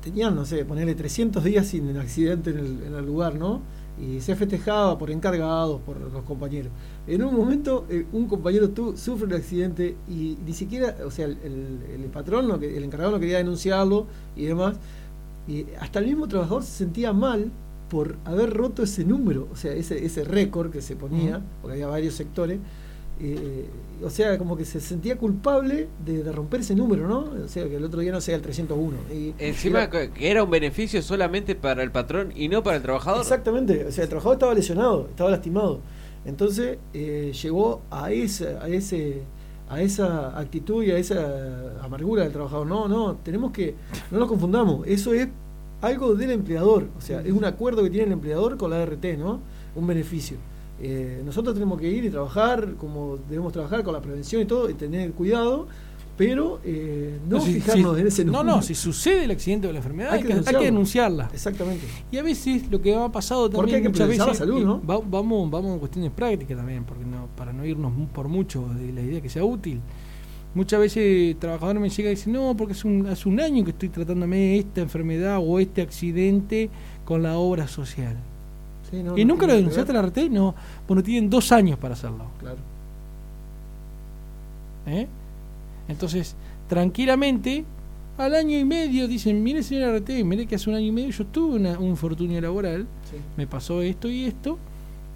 B: tenían, no sé, ponerle 300 días sin accidente en el, en el lugar, ¿no? Y se festejaba por encargados, por los compañeros. En un momento, eh, un compañero tu- sufre un accidente y ni siquiera, o sea, el, el- patrón, el encargado no quería denunciarlo y demás. Y hasta el mismo trabajador se sentía mal por haber roto ese número, o sea, ese, ese récord que se ponía,
D: Ujú.
B: porque había varios sectores. eh, o sea, como que se sentía culpable de, de romper ese número, ¿no? O sea, que el otro día no sea el 301. Y
A: Encima
B: era-
A: que que era un beneficio solamente para el patrón y no para el trabajador.
B: Exactamente, o sea, el trabajador estaba lesionado, estaba lastimado. Entonces eh, llegó a esa, a ese a esa actitud y a esa amargura del trabajador. No, no, tenemos que, no nos confundamos, eso es algo del empleador, o sea, es un acuerdo que tiene el empleador con la RT, ¿no? Un beneficio. Eh, nosotros tenemos que ir y trabajar como debemos trabajar con la prevención y todo, y tener cuidado, pero eh, no
D: si-
B: fijarnos
D: si-
B: en ese
D: No,
B: número.
D: no, si sucede el accidente o la enfermedad,
B: Hay que
D: hay denunciarla.
B: Exactamente.
D: Y a veces lo que ha pasado también
B: Porque hay que
D: muchas veces
B: la salud, ¿no?
D: va- vamos vamos a cuestiones prácticas también, porque no para no irnos por mucho de la idea que sea útil. Muchas veces el trabajador me llega y dice, "No, porque es un, hace un año que estoy tratándome esta enfermedad o este accidente con la obra social."
B: Sí, no,
D: ¿Y
B: no
D: nunca lo denunciaste a la RT? No, bueno, tienen dos años para hacerlo.
B: Claro.
D: ¿eh? Entonces, tranquilamente, al año y medio dicen, mire señora RT, mire que hace un año y medio yo tuve una- un infortunio laboral,
B: Sí.
D: me pasó esto y esto,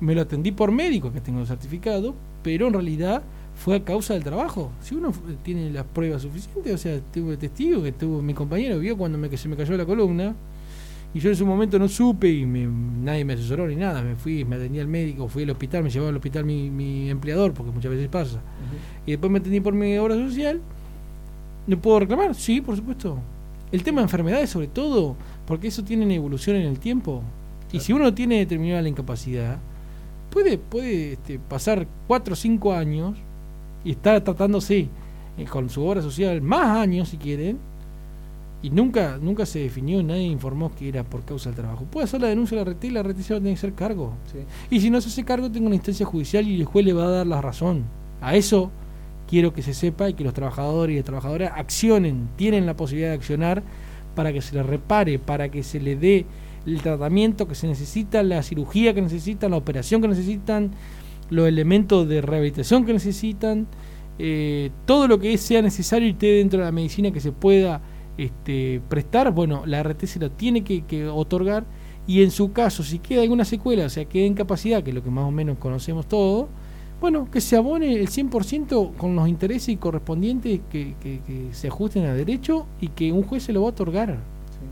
D: me lo atendí por médico, que tengo certificado, pero en realidad fue a causa del trabajo. Si uno tiene las pruebas suficientes, o sea, tuve testigo que tuvo mi compañero, vio cuando me, que se me cayó la columna, y yo en ese momento no supe y me- nadie me asesoró ni nada, me fui, me atendí al médico, fui al hospital, me llevaba al hospital mi, mi empleador, porque muchas veces pasa y después me atendí por mi obra social, ¿no puedo reclamar? Sí, por supuesto. El tema de enfermedades, sobre todo, porque eso tiene una evolución en el tiempo. Y si uno tiene determinada la incapacidad, puede, puede este, pasar 4 o 5 años y estar tratándose eh, con su obra social más años, si quieren, y nunca nunca se definió, nadie informó que era por causa del trabajo. Puede hacer la denuncia a la RT y la RT se va a tener que hacer cargo.
B: Sí.
D: Y si no se hace cargo, tengo una instancia judicial y el juez le va a dar la razón. A eso quiero que se sepa y que los trabajadores y las trabajadoras accionen, tienen la posibilidad de accionar para que se les repare, para que se le dé el tratamiento que se necesita, la cirugía que necesitan, la operación que necesitan, los elementos de rehabilitación que necesitan, eh, todo lo que sea necesario y esté dentro de la medicina que se pueda este, prestar, bueno, la RT se lo tiene que, que otorgar y en su caso, si queda alguna secuela, o sea, queda incapacidad, que es lo que más o menos conocemos todos, bueno, que se abone el 100% con los intereses correspondientes que, que- que se ajusten a derecho y que un juez se lo va a otorgar.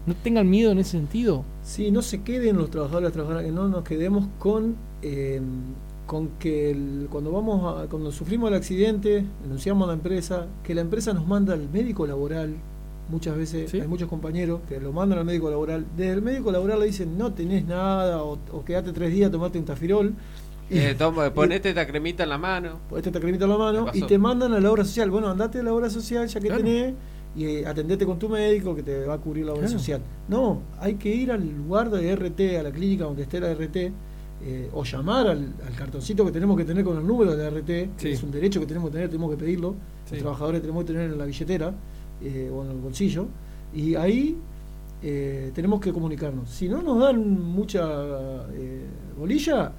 D: No tengan miedo en ese sentido.
B: Sí, no se queden los trabajadores, las trabajadoras, que no nos quedemos con, eh, con que el- cuando vamos a- cuando sufrimos el accidente, denunciamos a la empresa, que la empresa nos manda al médico laboral. Muchas veces
D: Sí.
B: hay muchos compañeros que lo mandan al médico laboral. Desde el médico laboral le dicen no tenés nada o, o quédate tres días, tomate un tafirol. Y,
A: Eh, toma, ponete esta cremita en la mano.
B: ponete esta cremita en la mano y te mandan a la obra social. Bueno, andate a la obra social ya que
D: Claro.
B: tenés y eh, atendete con tu médico que te va a cubrir la obra
D: Claro.
B: social. No, hay que ir al lugar de RT, a la clínica donde esté la RT, eh, o llamar al, al cartoncito que tenemos que tener con el número de la RT, que es un derecho que tenemos que tener, tenemos que pedirlo.
D: Sí.
B: Los trabajadores tenemos que tener en la billetera eh, o en el bolsillo. Y ahí eh, tenemos que comunicarnos. Si no nos dan mucha bolilla,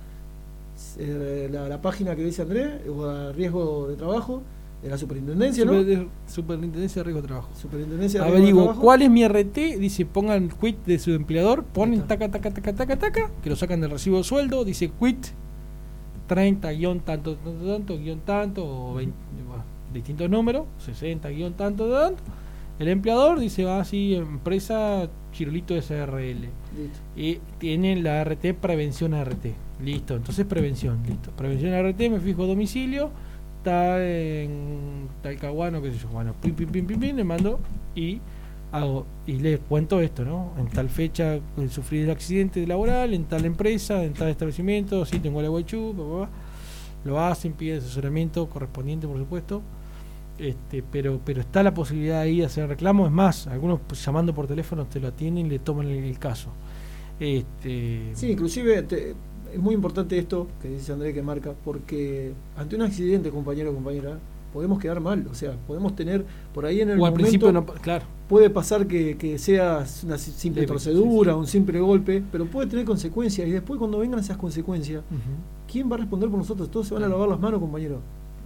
B: la, la página que dice Andrés, o a riesgo de trabajo, de la superintendencia, ¿no?
D: Super- Superintendencia de Riesgo de Trabajo.
B: Superintendencia de
D: Averiguo
B: trabajo.
D: cuál es mi RT, dice pongan quit de su empleador, ponen taca, taca, taca, taca, taca, que lo sacan del recibo de sueldo, dice quit 30 guion tanto, tanto, tanto, guion tanto, o 20, bueno, distintos números, 60 guion tanto, tanto. El empleador dice, va así, empresa Chirulito SRL.
B: Listo.
D: Y tienen la RT prevención RT. Listo, entonces prevención, listo. Prevención RT, me fijo domicilio, está en Talcahuano, qué sé yo. Bueno, pim, pim, pim, pim, pim, le mando y hago, y le cuento esto, ¿no? En tal fecha eh, sufrí el accidente laboral, en tal empresa, en tal establecimiento, sí tengo la bla. lo hacen, piden asesoramiento correspondiente, por supuesto. Este, pero pero está la posibilidad ahí de hacer reclamo, es más, algunos llamando por teléfono te lo atienden y le toman el, el caso. Este,
B: Sí, inclusive te- es muy importante esto que dice Andrés que marca, porque ante un accidente, compañero o compañera, podemos quedar mal. O sea, podemos tener por ahí en el
D: o al
B: momento
D: principio no, claro,
B: puede pasar que, que sea una si- simple
D: Leve,
B: torcedura,
D: sí, sí.
B: un simple golpe, pero puede tener consecuencias. Y después cuando vengan esas consecuencias. ¿quién va a responder por nosotros? Todos se van a lavar las manos, compañero.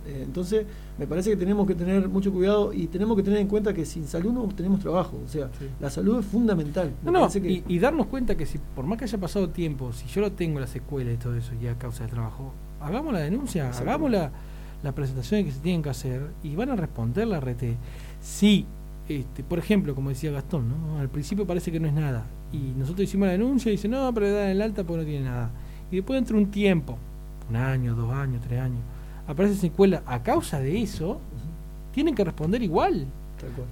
B: Eh, entonces, me parece que tenemos que tener mucho cuidado y tenemos que tener en cuenta que sin salud no tenemos trabajo. O sea,
D: Sí.
B: la salud es fundamental. Me
D: No, no,
B: que-
D: y, y darnos cuenta que si por más que haya pasado tiempo, si yo lo tengo la secuela y todo eso ya a causa del trabajo, hagamos la denuncia, hagamos la, la presentación que se tienen que hacer y van a responder la RT. Si, este, por ejemplo, como decía Gastón, ¿no? al principio parece que no es nada y nosotros hicimos la denuncia y dice no, pero dan el alta porque no tiene nada. Y después dentro de un tiempo, un año, dos años, tres años, aparece secuela a causa de eso, tienen que responder igual.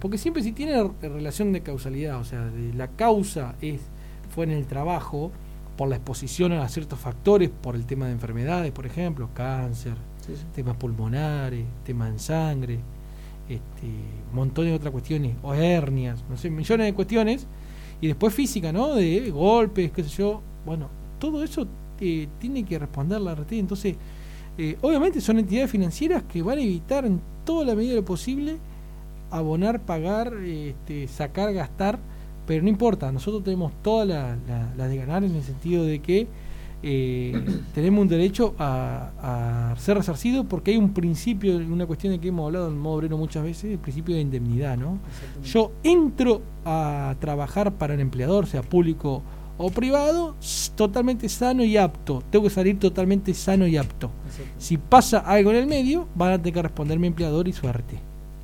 D: Porque siempre si tiene re- relación de causalidad, o sea, de la causa es fue en el trabajo por la exposición a ciertos factores, por el tema de enfermedades, por ejemplo, cáncer,
B: Sí, sí.
D: temas pulmonares, temas en sangre, este, montón de otras cuestiones, o hernias, no sé, millones de cuestiones, y después física, ¿no? De golpes, qué sé yo, bueno, todo eso eh, tiene que responder la RT, entonces, eh, obviamente son entidades financieras que van a evitar en toda la medida de lo posible abonar, pagar, este, sacar, gastar, pero no importa, nosotros tenemos todas las la, la de ganar en el sentido de que eh, tenemos un derecho a, a ser resarcido porque hay un principio, una cuestión de que hemos hablado en modo obrero muchas veces, el principio de indemnidad, ¿no? Yo entro a trabajar para el empleador, sea público o privado, totalmente sano y apto. Tengo que salir totalmente sano y apto.
B: Exacto.
D: Si pasa algo en el medio, van a tener que responder mi empleador y su RT.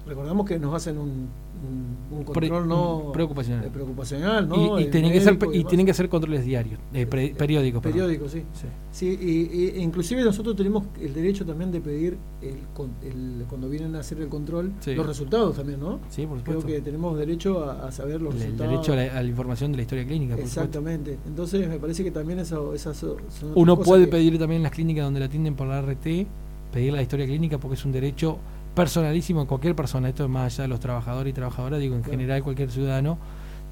B: Recordamos que nos hacen un, un, un
D: Pre-
B: control no
D: preocupacional.
B: eh, preocupacional, ¿no?
D: y, y
B: Eh,
D: tienen que ser, y tienen que hacer controles diarios, eh, pre- periódicos. perdón.
B: periódico, sí.
D: Sí.
B: Sí, y, e inclusive nosotros tenemos el derecho también de pedir el, el- cuando vienen a hacer el control
D: Sí.
B: los resultados también, ¿no?
D: Sí, por
B: Creo que tenemos derecho a, a saber los
D: el, el
B: resultados.
D: derecho a la, a la información de la historia clínica. por supuesto.
B: Exactamente. Entonces me parece que también eso, esas son
D: Uno puede
B: que-
D: pedir también en las clínicas donde la atienden por la RT, pedir la historia clínica porque es un derecho personalísimo de cualquier persona. Esto es más allá de los trabajadores y trabajadoras, digo, en
B: Claro.
D: general cualquier ciudadano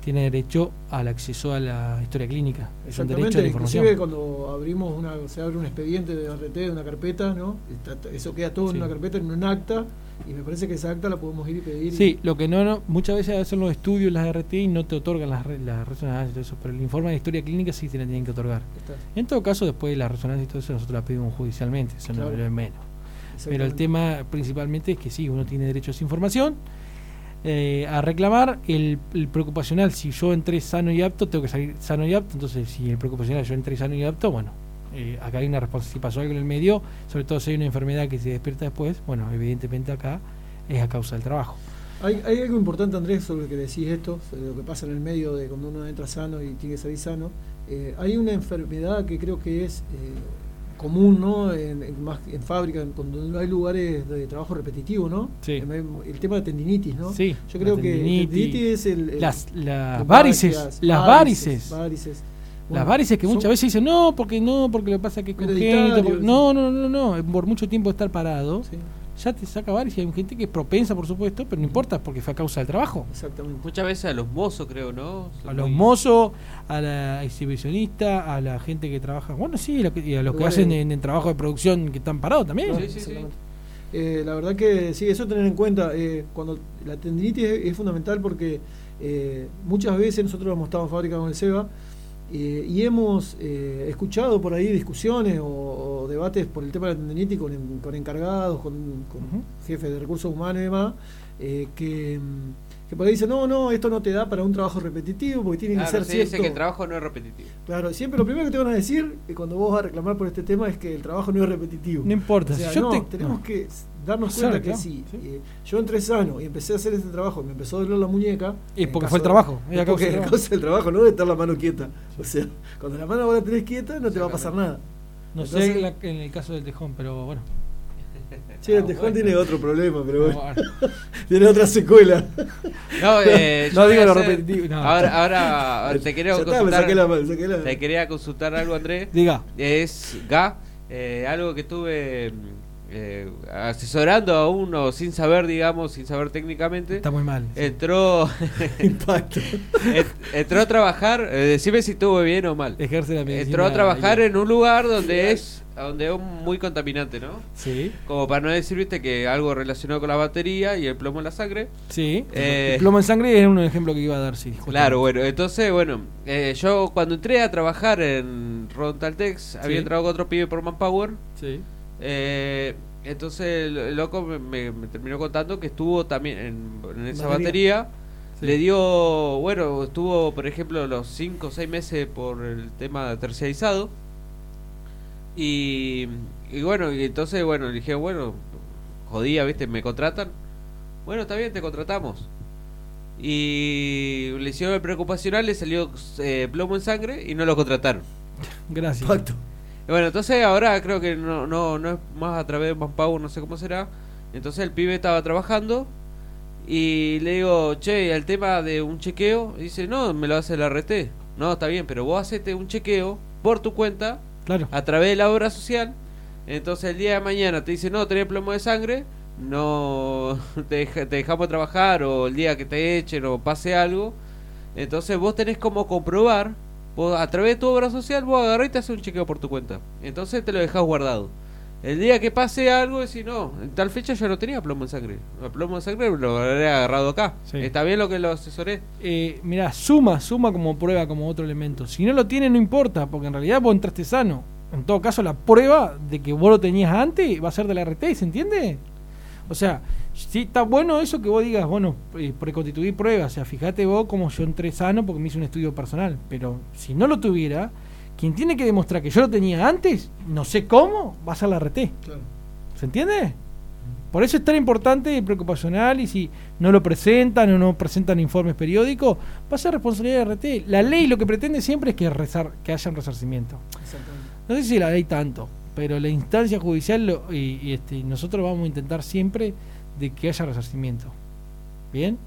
D: tiene derecho al acceso a la historia clínica. Es un derecho a la información.
B: inclusive cuando abrimos una, se abre un expediente de RT de una carpeta, ¿no? Está- eso queda todo
D: Sí.
B: en una carpeta, en un acta, y me parece que esa acta la podemos ir y pedir. y-
D: Sí, lo que no, no, muchas veces hacen los estudios las RT y no te otorgan las, las resonancias y todo eso, pero el informe de historia clínica sí te la tienen que otorgar.
B: Está,
D: En todo caso, después de la resonancia y todo eso, nosotros la pedimos judicialmente, eso no
B: Claro.
D: es menos. Pero el tema principalmente es que sí, uno tiene derecho a esa información. eh, a reclamar el, preocupacional, si yo entré sano y apto, tengo que salir sano y apto. Entonces, si el preocupacional yo entré sano y apto, bueno, eh, acá hay una responsabilidad. Si pasó algo en el medio, sobre todo si hay una enfermedad que se despierta después, bueno, evidentemente acá es a causa del trabajo.
B: Hay, hay algo importante, Andrés, sobre lo que decís esto, sobre lo que pasa en el medio de cuando uno entra sano y tiene que salir sano. Eh, hay una enfermedad que creo que es común, ¿no? En, en más en fábrica, en- cuando hay lugares de trabajo repetitivo, ¿no?
D: Sí.
B: El, tema de tendinitis, ¿no?
D: Sí,
B: Yo creo que
D: tendinitis.
B: es el, el-
D: Las, las varices, las varices.
B: varices.
D: Las varices que
B: son-
D: muchas veces dicen, no, porque no, porque lo que pasa es que es congénito. porque-".
B: sí.
D: No, no, no, no, por mucho tiempo estar parado,
B: Sí,
D: ya te saca varices. Hay gente que es propensa, por supuesto, pero no importa porque fue a causa del trabajo.
B: exactamente.
A: Muchas veces a los mozos, creo, ¿no? Son
D: A los
A: muy-
D: mozos, a la exhibicionista, a la gente que trabaja, bueno, sí, y a los que hacen en, en trabajo de producción que están parados también.
B: Claro,
A: Sí, sí, sí.
B: Eh, la verdad que sí, eso tener en cuenta. eh, cuando la tendinitis es, es fundamental porque eh, muchas veces nosotros hemos estado en fábrica con el SEBA eh, y hemos eh, escuchado por ahí discusiones o, o debates por el tema de la tendinitis con, con encargados, con, jefes de recursos humanos y demás, eh, que, mm, que por ahí dicen, no, no, esto no te da para un trabajo repetitivo porque tiene que ser
A: dice
B: cierto.
A: que el trabajo no es repetitivo.
B: Claro, siempre lo primero que te van a decir cuando vos vas a reclamar por este tema es que el trabajo no es repetitivo.
D: No importa,
B: O sea,
D: yo
B: no,
D: te-
B: tenemos
D: no.
B: que darnos
D: Hacer,
B: cuenta que
D: claro,
B: si
D: sí.
B: eh, yo entré sano y empecé a hacer este trabajo y me empezó a doler la muñeca. En
D: porque fue el
B: de-
D: trabajo, a
B: Es porque causa del trabajo, no de estar la mano quieta. O sea, cuando la mano vos la tenés quieta no te va a pasar nada.
D: No
B: Entonces-
D: sé la- en el caso del tejón, pero bueno.
B: Che, el
A: Ah,
B: tejón
A: bueno.
B: tiene otro problema, pero bueno,
D: Ahora-
B: tiene otra secuela.
A: No, eh,
D: No
A: a
D: lo repetitivo, no.
A: Ahora, ahora ahora te quería
B: está,
A: consultar.
B: saqué la mano, saqué la
A: Te quería consultar algo, Andrés.
D: Diga.
A: Es GA, eh, algo que estuve eh, asesorando a uno sin saber, digamos, sin saber técnicamente.
D: Está muy mal.
A: Entró,
B: impacto.
A: en- entró a trabajar, eh, decime si estuve bien o mal.
D: Ejerce la medicina.
A: Entró a trabajar en un lugar donde es donde es muy contaminante, ¿no?
D: Sí,
A: Como para no decir, viste, que algo relacionado con la batería y el plomo en la sangre.
D: sí.
A: Eh,
D: El plomo en sangre es un ejemplo que iba a dar, sí. justamente.
A: Claro, bueno, entonces, bueno, eh, yo cuando entré a trabajar en Rontaltex, había
D: Sí.
A: entrado con otro pibe por Manpower.
D: Sí.
A: Eh, entonces el, loco me, me- me terminó contando que estuvo también en, en esa
B: Batería.
A: batería.
D: Sí.
A: Le dio, bueno, estuvo, por ejemplo, los 5 o 6 meses por el tema terciarizado. Y, y bueno, y entonces, bueno, le dije, bueno, jodía, ¿viste? ¿Me contratan? Bueno, está bien, te contratamos. Y le hicieron el preocupacional, le salió eh, plomo en sangre y no lo contrataron.
D: Gracias.
A: Bueno, entonces ahora creo que no, no, no es más a través de Manpower, no sé cómo será. Entonces el pibe estaba trabajando y le digo, che, el tema de un chequeo, y dice, no, me lo hace la RT. No, está bien, pero vos hacete un chequeo por tu cuenta
D: Claro.
A: a través de la obra social. Entonces el día de mañana te dice, no, tenés plomo de sangre, no te, deja- te dejamos trabajar o el día que te echen o pase algo. Entonces vos tenés como comprobar, vos, a través de tu obra social, vos agarrás y te haces un chequeo por tu cuenta. Entonces te lo dejás guardado. El día que pase algo, decís, no, en tal fecha yo no tenía plomo en sangre. El plomo en sangre lo habré agarrado acá.
D: Sí.
A: Está bien lo que lo asesoré.
D: Eh, mirá, suma, suma como prueba, como otro elemento. Si no lo tiene, no importa, porque en realidad vos entraste sano. En todo caso, la prueba de que vos lo tenías antes va a ser de la RT, ¿se entiende? O sea, sí está bueno eso que vos digas, bueno, eh, preconstituir pruebas. O sea, fíjate vos como yo entré sano porque me hice un estudio personal. Pero si no lo tuviera, quien tiene que demostrar que yo lo tenía antes, no sé cómo, va a ser la RT.
B: Claro.
D: ¿Se entiende? Por eso es tan importante y preocupacional y si no lo presentan o no presentan informes periódicos, va a ser responsabilidad de RT. La ley lo que pretende siempre es que, rezar, que haya un resarcimiento.
B: Exactamente.
D: No sé si la ley tanto, pero la instancia judicial lo- y, y, este, nosotros vamos a intentar siempre de que haya resarcimiento. ¿Bien?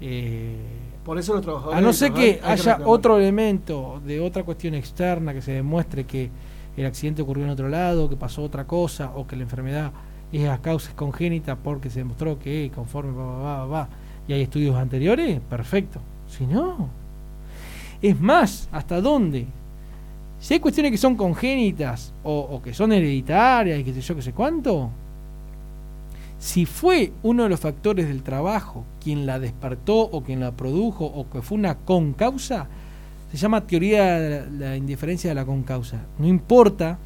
D: Eh,
B: Por eso los trabajadores.
D: a no ser que haya otro elemento de otra cuestión externa que se demuestre que el accidente ocurrió en otro lado, que pasó otra cosa, o que la enfermedad es a causas congénitas porque se demostró que conforme va, va, va, va, y hay estudios anteriores, perfecto. Si no, es más, ¿hasta dónde? Si hay cuestiones que son congénitas o, o que son hereditarias y que sé yo, que sé cuánto, si fue uno de los factores del trabajo quien la despertó o quien la produjo o que fue una concausa, se llama teoría de la, indiferencia de la concausa. No importa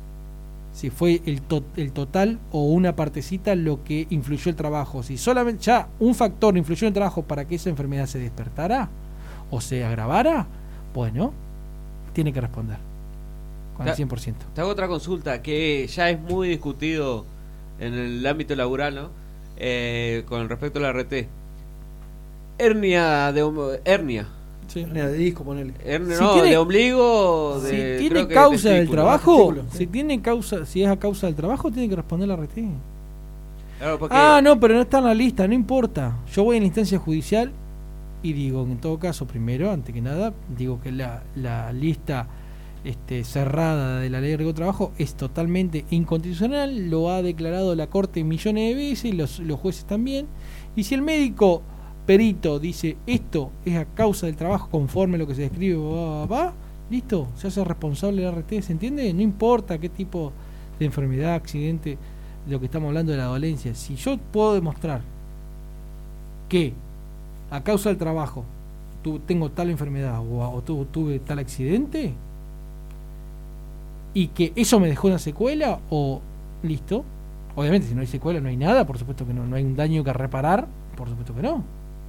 D: si fue el, to- el total o una partecita lo que influyó el trabajo. Si solamente ya un factor influyó en el trabajo para que esa enfermedad se despertara o se agravara, bueno, tiene que responder con el
A: Ta-
D: 100%.
A: Te hago otra consulta que ya es muy discutido en el ámbito laboral, ¿no? Eh, con respecto a la RT. hernia de hernia.
D: Sí.
B: Hernia de disco, ponele.
A: Hernia
D: Si
A: no,
D: tiene-
A: de ombligo,
D: Si
A: de
D: tiene
A: creo que
D: causa del trabajo,
B: sí.
D: si tiene causa, si es a causa del trabajo, tiene que responder la RT.
A: Claro, porque
D: Ah, no, pero no está en la lista, no importa. Yo voy a la instancia judicial y digo, en todo caso, primero, antes que nada, digo que la, la lista este, cerrada de la ley de riesgo de trabajo es totalmente inconstitucional, lo ha declarado la Corte millones de veces, los, los jueces también. Y si el médico perito dice esto es a causa del trabajo conforme a lo que se describe, va, listo, se hace responsable la RT, ¿se entiende? No importa qué tipo de enfermedad, accidente, de lo que estamos hablando de la dolencia. Si yo puedo demostrar que a causa del trabajo tengo tal enfermedad o, o tu- tuve tal accidente y que eso me dejó una secuela o listo. Obviamente si no hay secuela no hay nada, por supuesto que no, no hay un daño que reparar, por supuesto que no.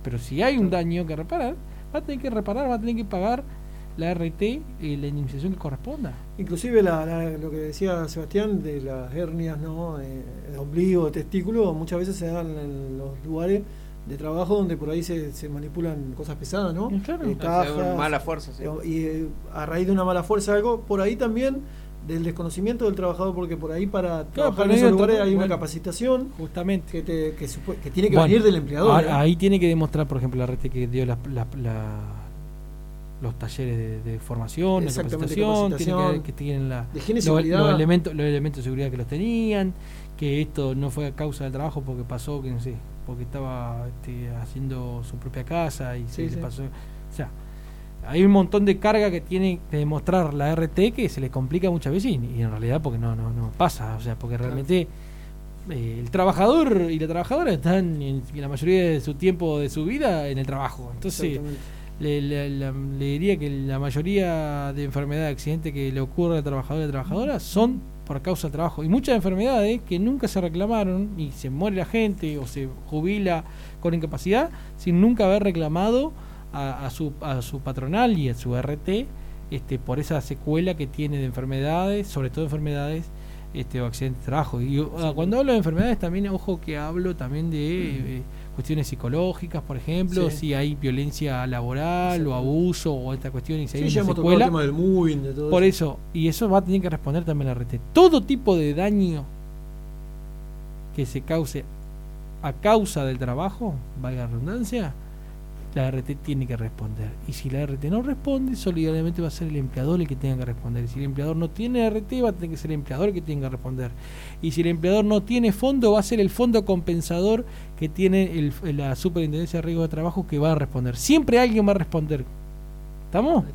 D: Pero si hay un daño que reparar, va a tener que reparar, va a tener que pagar la RT y la indemnización que corresponda.
B: Inclusive la- la- lo que decía Sebastián de las hernias, ¿no? Eh, de ombligo, de testículo, muchas veces se dan en los lugares de trabajo donde por ahí se, se manipulan cosas pesadas, ¿no?
D: Mm, claro.
B: Eh, cajas,
A: mala fuerza, sí.
B: eh, y eh, a raíz de una mala fuerza algo, por ahí también del desconocimiento del trabajador, porque por ahí para trabajar
D: pero
B: en esos lugares hay una capacitación
D: Justamente.
B: que, te- que, que tiene que
D: Bueno,
B: venir del empleador.
D: ahora,
B: ¿eh?
D: Ahí tiene que demostrar, por ejemplo, la red que dio las- la- la- los talleres de, de formación, de
B: Exactamente,
D: capacitación, tiene que, que tienen la, los, elementos, los elementos de seguridad que los tenían, que esto no fue a causa del trabajo porque pasó, que no sé, porque estaba este, haciendo su propia casa y se
B: Sí,
D: le pasó. Hay un montón de carga que tiene que demostrar la RT que se le complica muchas veces y, y en realidad porque no, no, no pasa, o sea, porque realmente eh, el trabajador y la trabajadora están en, en la mayoría de su tiempo de su vida en el trabajo. Entonces, le, le- la- le diría que la mayoría de enfermedades, accidentes que le ocurre al trabajador y a la trabajadora son por causa del trabajo. Y muchas enfermedades que nunca se reclamaron y se muere la gente o se jubila con incapacidad sin nunca haber reclamado a, a su, a su patronal y a su RT este, por esa secuela que tiene de enfermedades, sobre todo enfermedades este, o accidentes de trabajo. Y cuando hablo de enfermedades también, ojo que hablo también de eh, cuestiones psicológicas, por ejemplo,
B: Sí.
D: si hay violencia laboral o abuso o esta cuestión y si
B: Sí,
D: hay
B: ya
D: una
B: el tema del moving, de todo
D: Por
B: eso.
D: eso, y eso va a tener que responder también la RT. Todo tipo de daño que se cause a causa del trabajo, valga la redundancia, la RT tiene que responder. Y si la RT no responde, solidariamente va a ser el empleador el que tenga que responder. Y si el empleador no tiene RT, va a tener que ser el empleador el que tenga que responder. Y si el empleador no tiene fondo, va a ser el fondo compensador que tiene el- la Superintendencia de Riesgo de Trabajo que va a responder. Siempre alguien va a responder. ¿Estamos?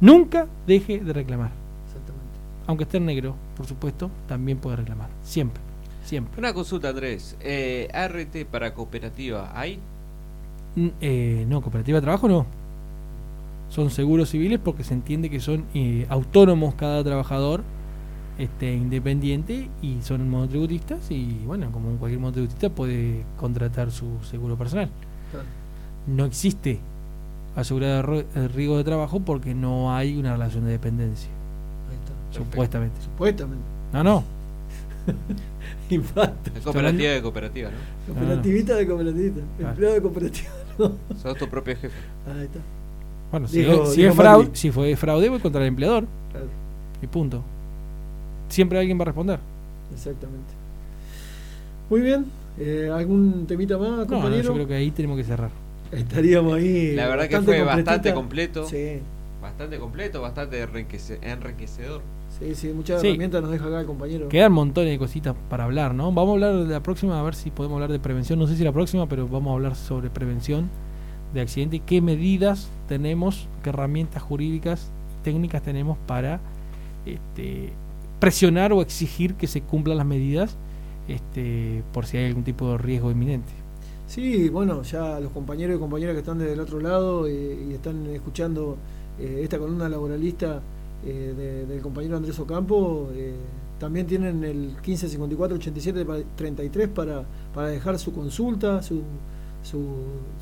D: Nunca deje de reclamar.
B: exactamente.
D: Aunque esté en negro, por supuesto, también puede reclamar. Siempre. Siempre.
A: Una consulta, Andrés. Eh, ART para cooperativa, ¿hay?
D: Mm, eh, no, cooperativa de trabajo no. Son seguros civiles porque se entiende que son eh, autónomos cada trabajador este, independiente y son monotributistas y bueno, como cualquier monotributista puede contratar su seguro personal.
B: Claro.
D: No existe asegurado de riesgo de trabajo porque no hay una relación de dependencia,
B: Ahí está.
A: Perfecto.
D: supuestamente.
B: Supuestamente.
D: No, no.
B: Impacto.
A: Cooperativa de cooperativa, ¿no?
D: Ah.
B: Cooperativista de cooperativista.
D: Claro.
B: Empleado de cooperativa.
A: Sos tu propio jefe.
B: Ahí está.
D: Bueno, si,
B: Dijo-
D: es, si
B: dijo
D: es fraude, si fue fraude, voy contra el empleador
B: Claro,
D: y punto. Siempre alguien va a responder.
B: exactamente. Muy bien. Eh, ¿Algún temita más,
D: No, no,
B: compañero?
D: yo creo que ahí tenemos que cerrar.
B: Estaríamos ahí.
A: La verdad que fue bastante completo.
B: Sí,
A: Bastante completo, bastante enriquece- enriquecedor.
B: Sí, sí. Muchas
D: Sí.
B: herramientas nos deja acá el compañero.
D: Quedan montones de cositas para hablar, ¿no? Vamos a hablar de la próxima, a ver si podemos hablar de prevención. No sé si la próxima, pero vamos a hablar sobre prevención de accidente y qué medidas tenemos, qué herramientas jurídicas, técnicas tenemos para este, presionar o exigir que se cumplan las medidas este, por si hay algún tipo de riesgo inminente.
B: Sí, bueno, ya los compañeros y compañeras que están del otro lado eh, y están escuchando eh, esta columna laboralista eh, de- del compañero Andrés Ocampo, eh, también tienen el 1554-87-33 para, para dejar su consulta, su, su,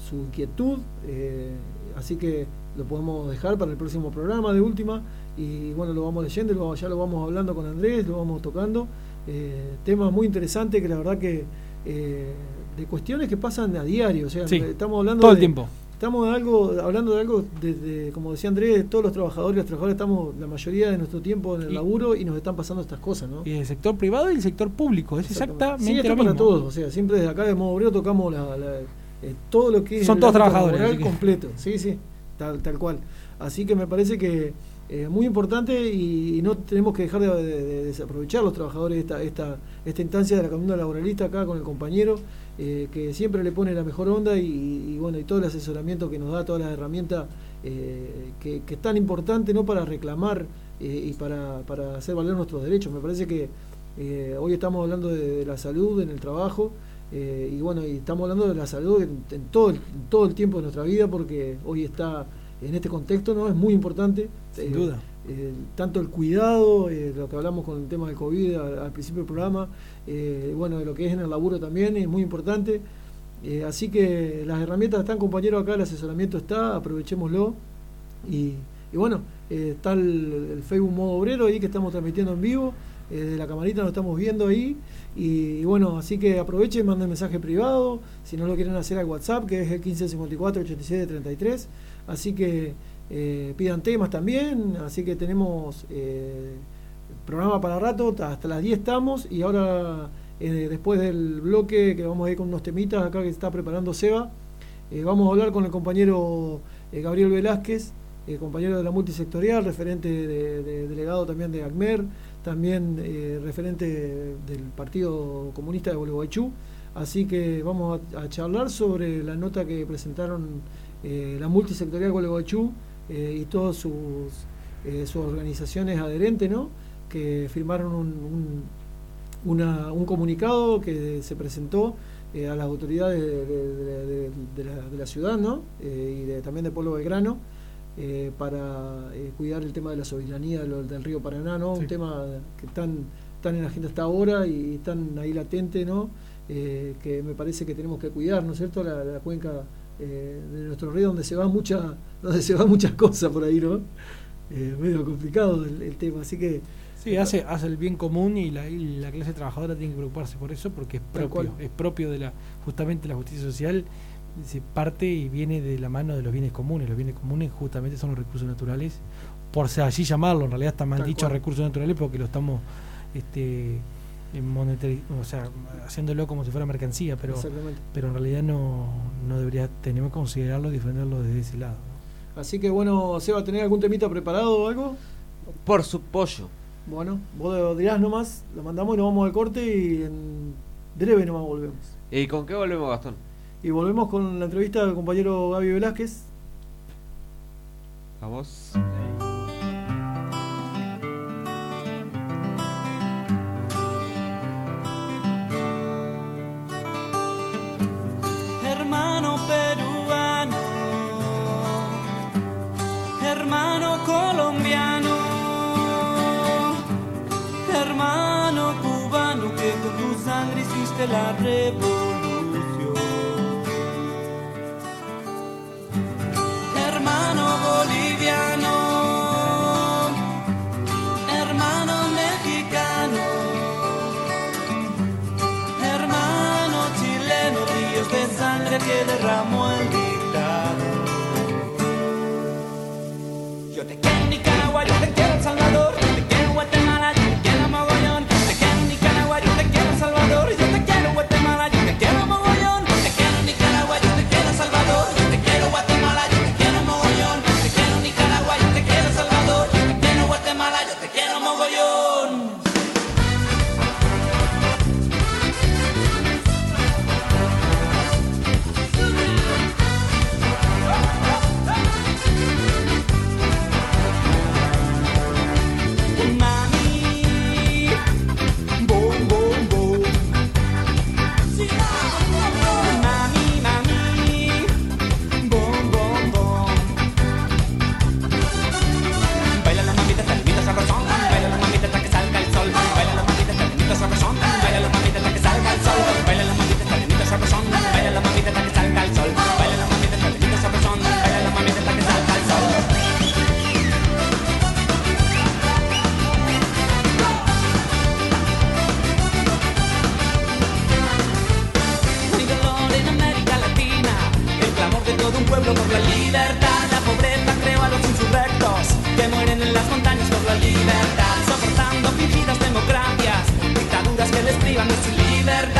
B: su inquietud, eh, así que lo podemos dejar para el próximo programa de última y bueno, lo vamos leyendo, lo- ya lo vamos hablando con Andrés, lo vamos tocando, eh, temas muy interesantes que la verdad que... eh, de cuestiones que pasan a diario, o sea,
D: Sí,
B: estamos hablando
D: Todo el
B: de-
D: tiempo.
B: Estamos de algo, hablando de algo, desde, como decía Andrés, todos los trabajadores, los trabajadores estamos la mayoría de nuestro tiempo en el
D: Y-
B: laburo y nos están pasando estas cosas, ¿no?
D: Y el sector privado y el sector público, es exactamente
B: Sí, esto
D: lo
B: para
D: mismo.
B: todos, o sea, siempre desde acá de modo obrero tocamos la, la- eh, todo lo que es
D: Son
B: el
D: todos trabajadores,
B: completo, sí, sí, tal, tal cual. Así que me parece que es muy importante y, no tenemos que dejar de, de- de desaprovechar los trabajadores esta, esta, esta instancia de la columna laboralista acá con el compañero, eh, que siempre le pone la mejor onda y, bueno, y todo el asesoramiento que nos da, todas las herramientas eh, que, es tan importante ¿no? para reclamar eh, y para, para hacer valer nuestros derechos. Me parece que eh, hoy estamos hablando de, la salud en el trabajo eh, y bueno, y estamos hablando de la salud en, todo, en todo el tiempo de nuestra vida porque hoy está en este contexto, ¿no? Es muy importante.
D: Sin
B: eh,
D: duda.
B: eh, tanto el cuidado, eh, lo que hablamos con el tema del COVID al, al principio del programa, bueno, de lo que es en el laburo también, es muy importante. Así que las herramientas están, compañeros, acá el asesoramiento está, aprovechémoslo. Y, y bueno, está el, el Facebook Modo Obrero ahí que estamos transmitiendo en vivo, eh, de la camarita nos estamos viendo ahí. Y, y bueno, así que aprovechen, manden mensaje privado, si no lo quieren hacer al WhatsApp, que es el 1554 87 33. Así que eh, pidan temas también, así que tenemos eh, programa para rato, ta- hasta las 10 estamos. Y ahora eh, después del bloque que vamos a ir con unos temitas acá que está preparando Seba, vamos a hablar con el compañero Gabriel Velázquez, compañero de la multisectorial, referente de, de- delegado también de ACMER, también referente del Partido Comunista de Gualeguaychú. Así que vamos a charlar sobre la nota que presentaron eh, la multisectorial Gualeguaychú eh, y todas sus, eh, sus organizaciones adherentes, ¿no? que firmaron un, un- una- un comunicado que se presentó eh, a las autoridades de, la, de la ciudad ¿no? Y también de Pueblo Belgrano eh, para eh, cuidar el tema de la soberanía del, del río Paraná, ¿no?
D: Sí.
B: un tema que están, están en la agenda hasta ahora y están ahí latente, ¿no? Eh, que me parece que tenemos que cuidar, ¿no es cierto? La, la cuenca eh, de nuestro río donde se va mucha, donde se van muchas cosas por ahí, ¿no? Eh, medio complicado el, el tema, así que
D: Sí, hace, hace el bien común y la, y la clase trabajadora tiene que preocuparse por eso porque es propio, es propio de la, justamente la justicia social, se parte y viene de la mano de los bienes comunes. Los bienes comunes justamente son los recursos naturales, por así llamarlo, en realidad está mal
B: Tal
D: dicho
B: cual.
D: recursos naturales porque lo estamos este o sea, haciéndolo como si fuera mercancía, pero pero en realidad no, no debería, tenemos que considerarlo y defenderlo desde ese lado.
B: Así que bueno, Seba, ¿tenés algún temita preparado o algo?
A: Por su pollo.
B: Bueno, vos lo dirás nomás, lo mandamos y nos vamos al corte y en breve nomás volvemos.
A: ¿Y con qué volvemos, Gastón?
B: Y volvemos con la entrevista del compañero Gaby Velázquez.
A: Vamos.
E: La revolución. Hermano boliviano, hermano mexicano. Hermano chileno, ríos de sangre que derramó el dictador. Yo te quiero en Nicaragua, yo te quiero en Salvador, por la libertad, la pobreza creo a los insurrectos que mueren en las montañas por la
A: libertad, soportando fingidas democracias, dictaduras que les privan de su libertad.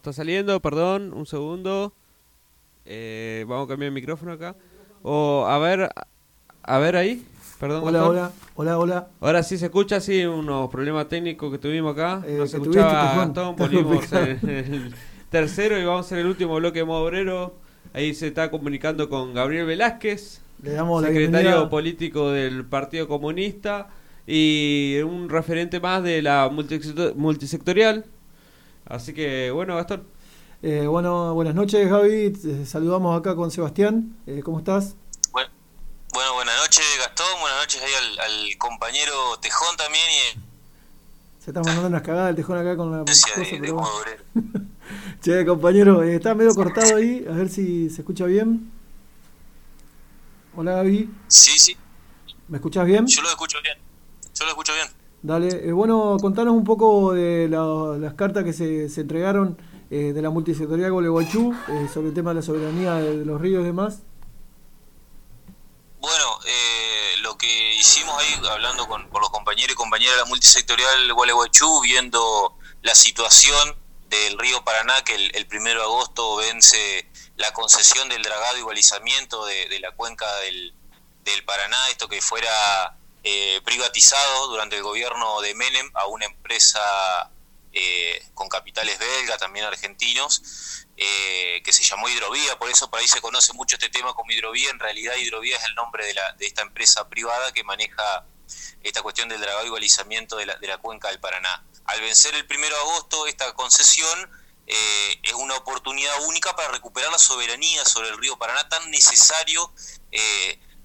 A: está saliendo, perdón, un segundo. Eh, vamos a cambiar el micrófono acá. O a ver, a ver ahí. Perdón,
B: Hola, hola, hola, hola.
A: Ahora sí se escucha, sí, unos problemas técnicos que tuvimos acá.
B: Eh,
A: no se escuchaba. Gastón,
B: complicado.
A: en el tercero y vamos a hacer el último bloque de modo obrero. Ahí se está comunicando con Gabriel Velázquez,
B: Le damos la
A: secretario político del Partido Comunista y un referente más de la multisecto- multisectorial. Así que, bueno, Gastón.
B: Eh, bueno, buenas noches, Gaby. Te saludamos acá con Sebastián. Eh, ¿Cómo estás?
F: Bueno, bueno, buenas noches Gastón, buenas noches ahí al, al compañero Tejón también y
B: Se está mandando unas cagadas el tejón acá con la cosa,
F: de, de
B: pero
F: modo obrero.
B: Che, compañero, eh, está medio cortado ahí. A ver si se escucha bien. Hola, Gaby.
F: Sí, sí,
B: ¿Me escuchás bien?
F: yo lo escucho bien, yo lo escucho bien.
B: Dale, eh, bueno, contanos un poco de la- las cartas que se, entregaron eh, de la multisectorial Gualeguaychú eh, sobre el tema de la soberanía de, los ríos y demás.
F: Bueno, eh, lo que hicimos ahí, hablando con, los compañeros y compañeras de la multisectorial Gualeguaychú, viendo la situación del río Paraná, que el, el primero de agosto vence la concesión del dragado y balizamiento de, la cuenca del Paraná, esto que fuera eh, privatizado durante el gobierno de Menem a una empresa eh, con capitales belgas, también argentinos, eh, que se llamó Hidrovía, por eso por ahí se conoce mucho este tema como Hidrovía, en realidad Hidrovía es el nombre de, la, de esta empresa privada que maneja esta cuestión del dragado y balizamiento de la, de la cuenca del Paraná. Al vencer el primero de agosto esta concesión, eh, es una oportunidad única para recuperar la soberanía sobre el río Paraná, tan necesario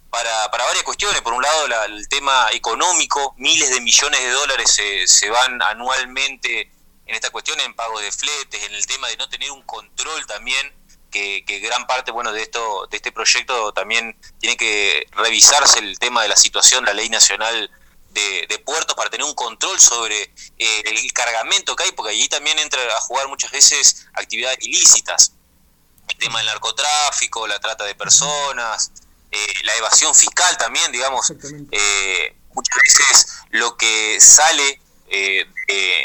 F: para, para varias cuestiones. Por un lado, la- el tema económico, miles de millones de dólares se, se van anualmente en esta cuestión, en pago de fletes, en el tema de no tener un control también, que, que gran parte bueno de esto de este proyecto también tiene que revisarse el tema de la situación, la ley nacional de, de puertos para tener un control sobre eh, el cargamento que hay, porque allí también entra a jugar muchas veces actividades ilícitas. El tema del narcotráfico, la trata de personas, eh, la evasión fiscal también, digamos. Eh, muchas veces lo que sale, eh,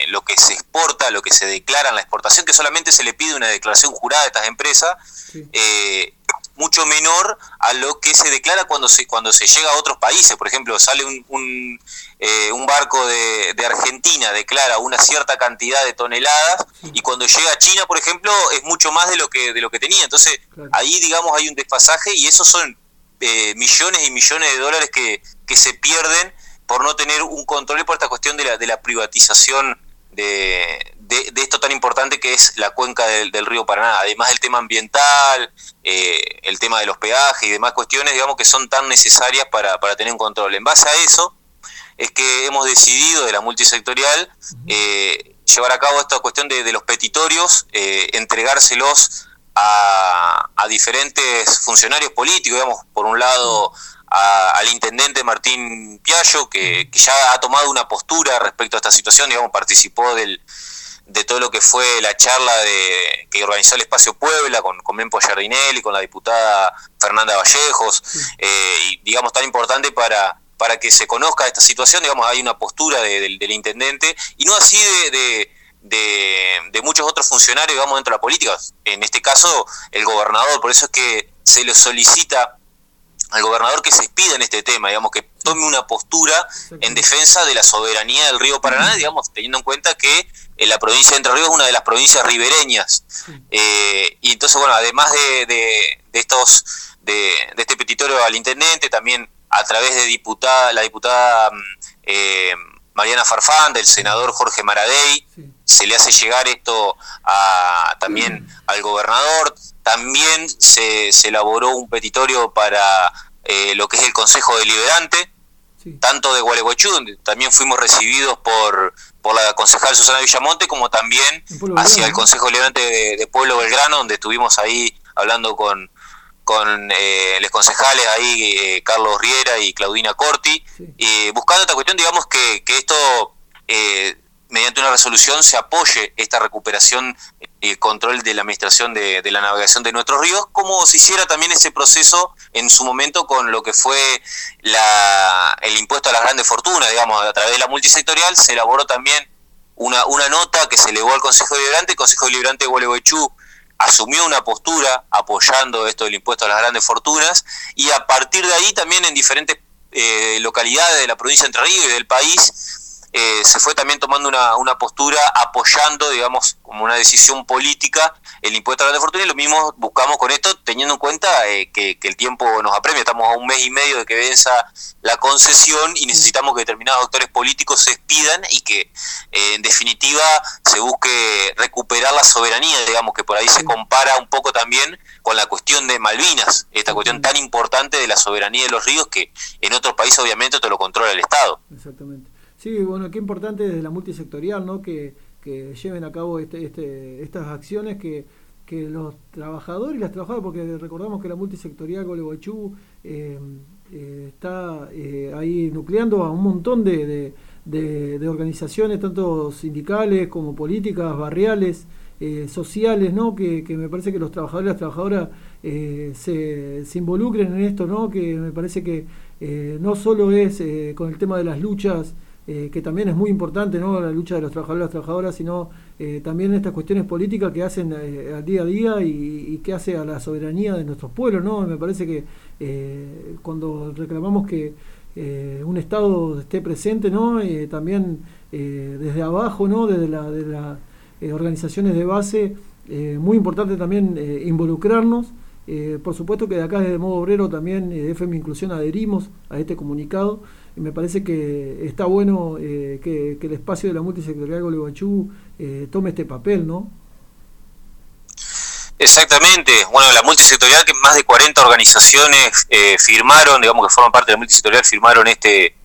F: lo que se exporta, lo que se declara en la exportación, que solamente se le pide una declaración jurada a estas empresas,
B: Sí.
F: eh, mucho menor a lo que se declara cuando se cuando se llega a otros países. Por ejemplo, sale un, un, eh, un barco de, de Argentina, declara una cierta cantidad de toneladas y cuando llega a China, por ejemplo, es mucho más de lo que de lo que tenía. Entonces,
B: Claro.
F: ahí, digamos, hay un desfasaje y esos son eh, millones y millones de dólares que, que se pierden por no tener un control y por esta cuestión de la, de la privatización de, de, de esto tan importante que es la cuenca del, del río Paraná. Además del tema ambiental, eh, el tema de los peajes y demás cuestiones, digamos, que son tan necesarias para, para tener un control. En base a eso, es que hemos decidido de la multisectorial eh, llevar a cabo esta cuestión de, de los petitorios, eh, entregárselos a, a diferentes funcionarios políticos, digamos, por un lado a- al intendente Martín Piallo, que, que ya ha tomado una postura respecto a esta situación, digamos, participó del, de todo lo que fue la charla de, que organizó el Espacio Puebla con, con Mempo Giardinelli, con la diputada Fernanda Vallejos, eh, y digamos tan importante para, para que se conozca esta situación, digamos, hay una postura de- del, del intendente, y no así de, de, de- de muchos otros funcionarios, digamos, dentro de la política, en este caso el gobernador, por eso es que se le solicita al gobernador que se expida en este tema, digamos, que tome una postura en defensa de la soberanía del río Paraná, digamos, teniendo en cuenta que eh, la provincia de Entre Ríos es una de las provincias ribereñas. Eh, y entonces, bueno, además de, de- de estos, de, de este petitorio al intendente, también a través de diputada, la diputada mm, eh, Mariana Farfán, del senador Jorge Maradei. Se le hace llegar esto a, también al gobernador, también se, se elaboró un petitorio para eh, lo que es el Consejo Deliberante,
B: Sí.
F: tanto de Gualeguaychú, donde también fuimos recibidos por, por la concejal Susana Villamonte, como también hacia el. Consejo Deliberante de, de Pueblo Belgrano, donde estuvimos ahí hablando con, con eh, los concejales ahí, eh, Carlos Riera y Claudina Corti,
B: Sí.
F: eh, buscando esta cuestión, digamos, que, que esto, eh, mediante una resolución, se apoye esta recuperación y el control de la administración de, de la navegación de nuestros ríos, como se hiciera también ese proceso en su momento con lo que fue la, el impuesto a las grandes fortunas, digamos, a través de la multisectorial, se elaboró también una, una nota que se elevó al Consejo Deliberante, el Consejo Deliberante de Gualeguaychú asumió una postura apoyando esto del impuesto a las grandes fortunas y a partir de ahí también en diferentes eh, localidades de la provincia de Entre Ríos y del país eh, se fue también tomando una, una postura apoyando, digamos, como una decisión política el impuesto a las grandes fortunas y lo mismo buscamos con esto teniendo en cuenta eh, que, que el tiempo nos apremia, estamos a un mes y medio de que venza la concesión y necesitamos que determinados actores políticos se expidan y que eh, en definitiva se busque recuperar la soberanía, digamos que por ahí se compara un poco también con la cuestión de Malvinas, esta cuestión tan importante de la soberanía de los ríos que en otros países obviamente te lo controla el Estado.
B: Exactamente. Sí, bueno, qué importante desde la multisectorial, ¿no? Que, que lleven a cabo este, este, estas acciones que, que los trabajadores y las trabajadoras, porque recordamos que la multisectorial Gualeguaychú eh, eh, está eh, ahí nucleando a un montón de, de, organizaciones, tanto sindicales como políticas, barriales, eh, sociales, ¿no? Que, que me parece que los trabajadores y las trabajadoras eh, se, se involucren en esto, ¿no? Que me parece que no solo es con el tema de las luchas, eh, que también es muy importante, ¿no? La lucha de los trabajadores y las trabajadoras, sino eh, también estas cuestiones políticas que hacen eh, al día a día y, que hace a la soberanía de nuestros pueblos, ¿no? Me parece que cuando reclamamos que un Estado esté presente, ¿no? También desde abajo, ¿no? Desde la, de las eh, organizaciones de base, muy importante también involucrarnos. Por supuesto que de acá desde Modo Obrero también de FM Inclusión adherimos a este comunicado y me parece que está bueno eh, que, que el espacio de la multisectorial Gualeguaychú eh, tome este papel, ¿no?
F: Exactamente, bueno, la multisectorial que más de 40 organizaciones eh, firmaron, digamos que forman parte de la multisectorial, firmaron este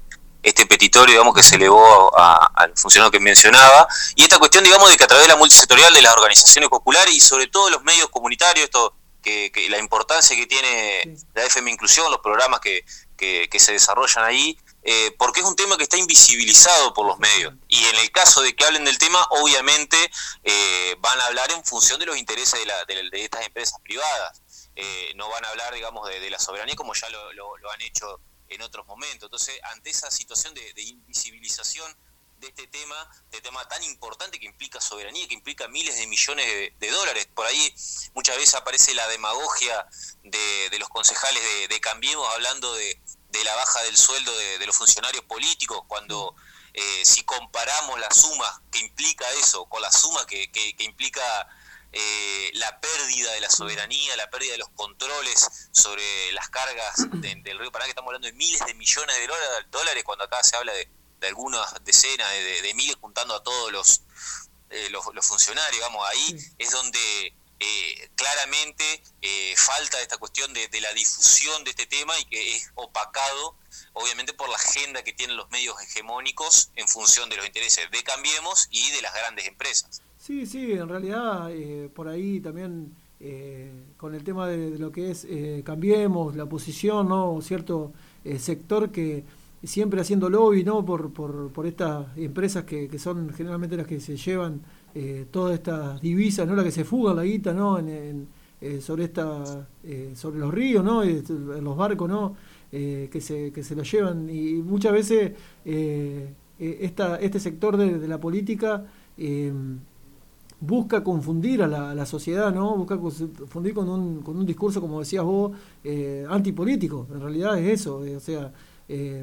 F: este petitorio, digamos, que se elevó al funcionario que mencionaba, y esta cuestión, digamos, de que a través de la multisectorial de las organizaciones populares y sobre todo los medios comunitarios, esto que, que la importancia que tiene la FM Inclusión, los programas que, que, que se desarrollan ahí, eh, porque es un tema que está invisibilizado por los medios. Y en el caso de que hablen del tema, obviamente eh, van a hablar en función de los intereses de, la- de- de estas empresas privadas. Eh, no van a hablar, digamos, de, la soberanía como ya lo, lo- han hecho en otros momentos. Entonces, ante esa situación de, invisibilización de este tema, de tema tan importante que implica soberanía, que implica miles de millones de, dólares. Por ahí muchas veces aparece la demagogia de, de los concejales de Cambiemos hablando de, de la baja del sueldo de, de los funcionarios políticos, cuando eh, si comparamos la suma que implica eso con la suma que, que- que implica eh, la pérdida de la soberanía, la pérdida de los controles sobre las cargas de- del río Paraná, que estamos hablando de miles de millones de dólar- dólares, cuando acá se habla de, de algunas decenas de, de- miles juntando a todos los, eh, los, los funcionarios, digamos, ahí es donde claramente eh, falta esta cuestión de, la difusión de este tema y que es opacado, obviamente, por la agenda que tienen los medios hegemónicos en función de los intereses de Cambiemos y de las grandes empresas.
B: Sí, sí, en realidad eh, por ahí también eh, con el tema de, de lo que es eh, cambiemos la oposición, ¿no? Cierto sector que siempre haciendo lobby, ¿no? Por, por, por estas empresas que, que son generalmente las que se llevan eh, todas estas divisas, ¿no? La que se fugan la guita, ¿no? En, eh, sobre esta, eh, sobre los ríos, ¿no? En los barcos, ¿no? Eh, que se que se lo llevan y muchas veces esta, este sector de, la política eh, busca confundir a la, sociedad, ¿no? Busca confundir con un, con un discurso, como decías vos, eh, antipolítico. En realidad es eso, o sea,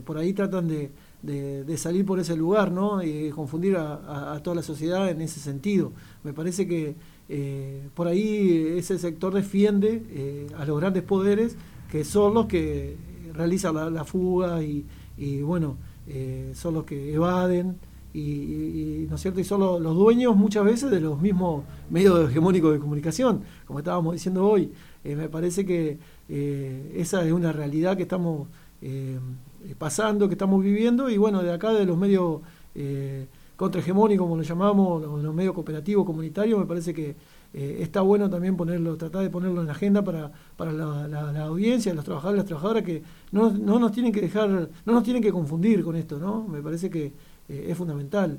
B: por ahí tratan de, de- salir por ese lugar, ¿no? Y confundir a, toda la sociedad en ese sentido. Me parece que eh, por ahí ese sector defiende eh, a los grandes poderes, que son los que realizan la, la fuga y, bueno, eh, son los que evaden y, ¿no es cierto? y son los, dueños muchas veces de los mismos medios hegemónicos de comunicación, como estábamos diciendo hoy. Me parece que esa es una realidad que estamos pasando, que estamos viviendo, y bueno, de acá de los medios eh, contrahegemónicos, como lo llamamos, los, los medios cooperativos, comunitarios, me parece que eh, está bueno también ponerlo, tratar de ponerlo en la agenda para, para la, la- la audiencia, los trabajadores, las trabajadoras que no, no nos tienen que dejar, no nos tienen que confundir con esto, ¿no? Me parece que eh, es fundamental.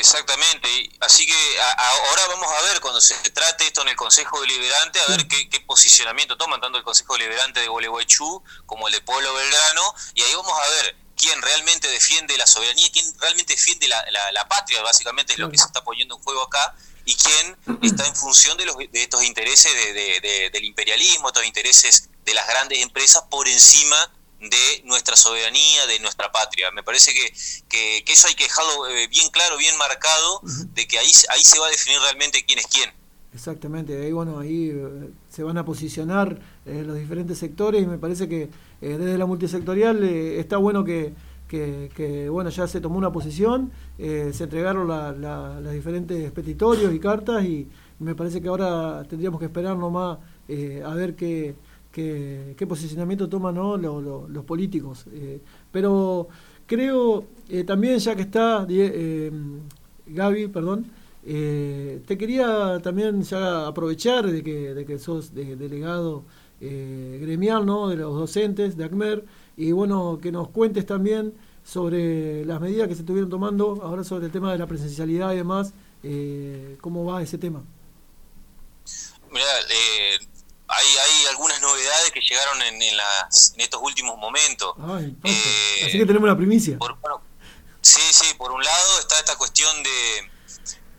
F: Exactamente, así que a- a- ahora vamos a ver cuando se trate esto en el Consejo Deliberante, a ver qué, qué posicionamiento toman tanto el Consejo Deliberante de Gualeguaychú como el de Pueblo Belgrano, y ahí vamos a ver quién realmente defiende la soberanía, quién realmente defiende la, la- la patria, básicamente es lo que se está poniendo en juego acá, y quién está en función de, los, de estos intereses de- de- de- del imperialismo, estos intereses de las grandes empresas por encima de nuestra soberanía, de nuestra patria. Me parece que, que, que eso hay que dejarlo eh, bien claro, bien marcado, de que ahí, ahí se va a definir realmente quién es quién.
B: Exactamente, ahí bueno, ahí eh, se van a posicionar eh, los diferentes sectores y me parece que eh, desde la multisectorial eh, está bueno que, que, que, bueno ya se tomó una posición, se entregaron la- la- las diferentes petitorios y cartas y me parece que ahora tendríamos que esperar nomás eh, a ver qué, qué, qué posicionamiento toman ¿no? lo- lo- los políticos. eh, pero creo eh, también ya que está eh, Gaby, perdón, eh, te quería también ya aprovechar de que, de que sos de- delegado gremial ¿no? de los docentes de ACMER y bueno, que nos cuentes también sobre las medidas que se estuvieron tomando ahora sobre el tema de la presencialidad y demás, cómo va ese tema.
F: Mirá, eh, hay, hay algunas novedades que llegaron en, en, las, en estos últimos momentos.
B: Ay.
F: Eh,
B: Así que tenemos la primicia.
F: Por, bueno, sí, sí, por un lado está esta cuestión de,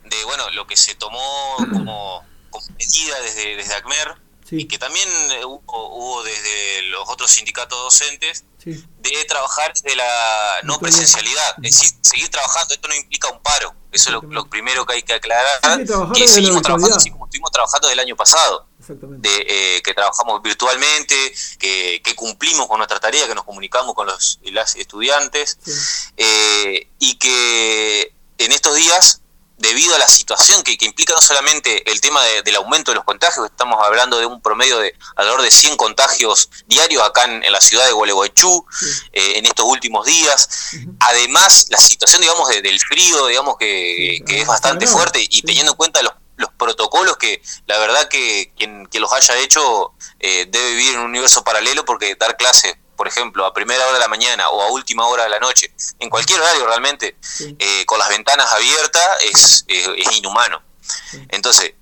F: de bueno, lo que se tomó como, como medida desde, desde ACMER
B: Sí.
F: y que también eh, hubo, hubo desde los otros sindicatos docentes
B: Sí,
F: de trabajar de la no presencialidad, es decir, seguir trabajando, esto no implica un paro, eso es lo, lo primero que hay que aclarar,
B: Sí,
F: que
B: desde
F: seguimos trabajando así como estuvimos trabajando del año pasado. De, eh, que trabajamos virtualmente, que, que cumplimos con nuestra tarea, que nos comunicamos con los y las estudiantes
B: Sí.
F: eh, y que en estos días, debido a la situación que, que implica no solamente el tema de- del aumento de los contagios, estamos hablando de un promedio de alrededor de 100 contagios diarios acá en, en la ciudad de Gualeguaychú
B: Sí.
F: eh, en estos últimos días. Además, la situación, digamos, de- del frío, digamos, que,
B: Sí,
F: que es
B: ah,
F: bastante
B: sagrado.
F: fuerte y teniendo en cuenta los protocolos que la verdad que quien, quien los haya hecho eh, debe vivir en un universo paralelo porque dar clase, por ejemplo, a primera hora de la mañana o a última hora de la noche, en cualquier horario realmente,
B: Sí.
F: eh, con las ventanas abiertas, es, es- es inhumano.
B: Sí.
F: Entonces,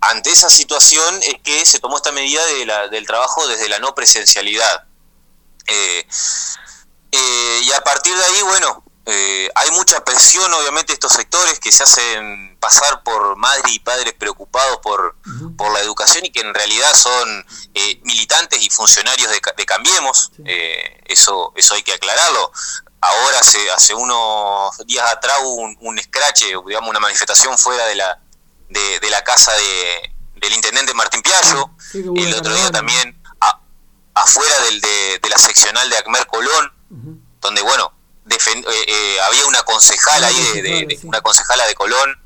F: ante esa situación es que se tomó esta medida de la- del trabajo desde la no presencialidad. Eh, eh, y a partir de ahí, bueno, eh, hay mucha presión, obviamente, de estos sectores que se hacen pasar por madres y padres preocupados por, por la educación y que en realidad son eh, militantes y funcionarios de, de Cambiemos.
B: Sí.
F: Eh, eso, eso hay que aclararlo. Ahora, hace, hace unos días atrás, hubo un, un escrache, digamos, una manifestación fuera de la, de, de la casa de, del intendente Martín Piallo.
B: Sí,
F: El otro día también a- afuera del, de, de la seccional de Acmer Colón, donde, bueno, eh, eh, había una concejala ahí, de, una concejala de Colón,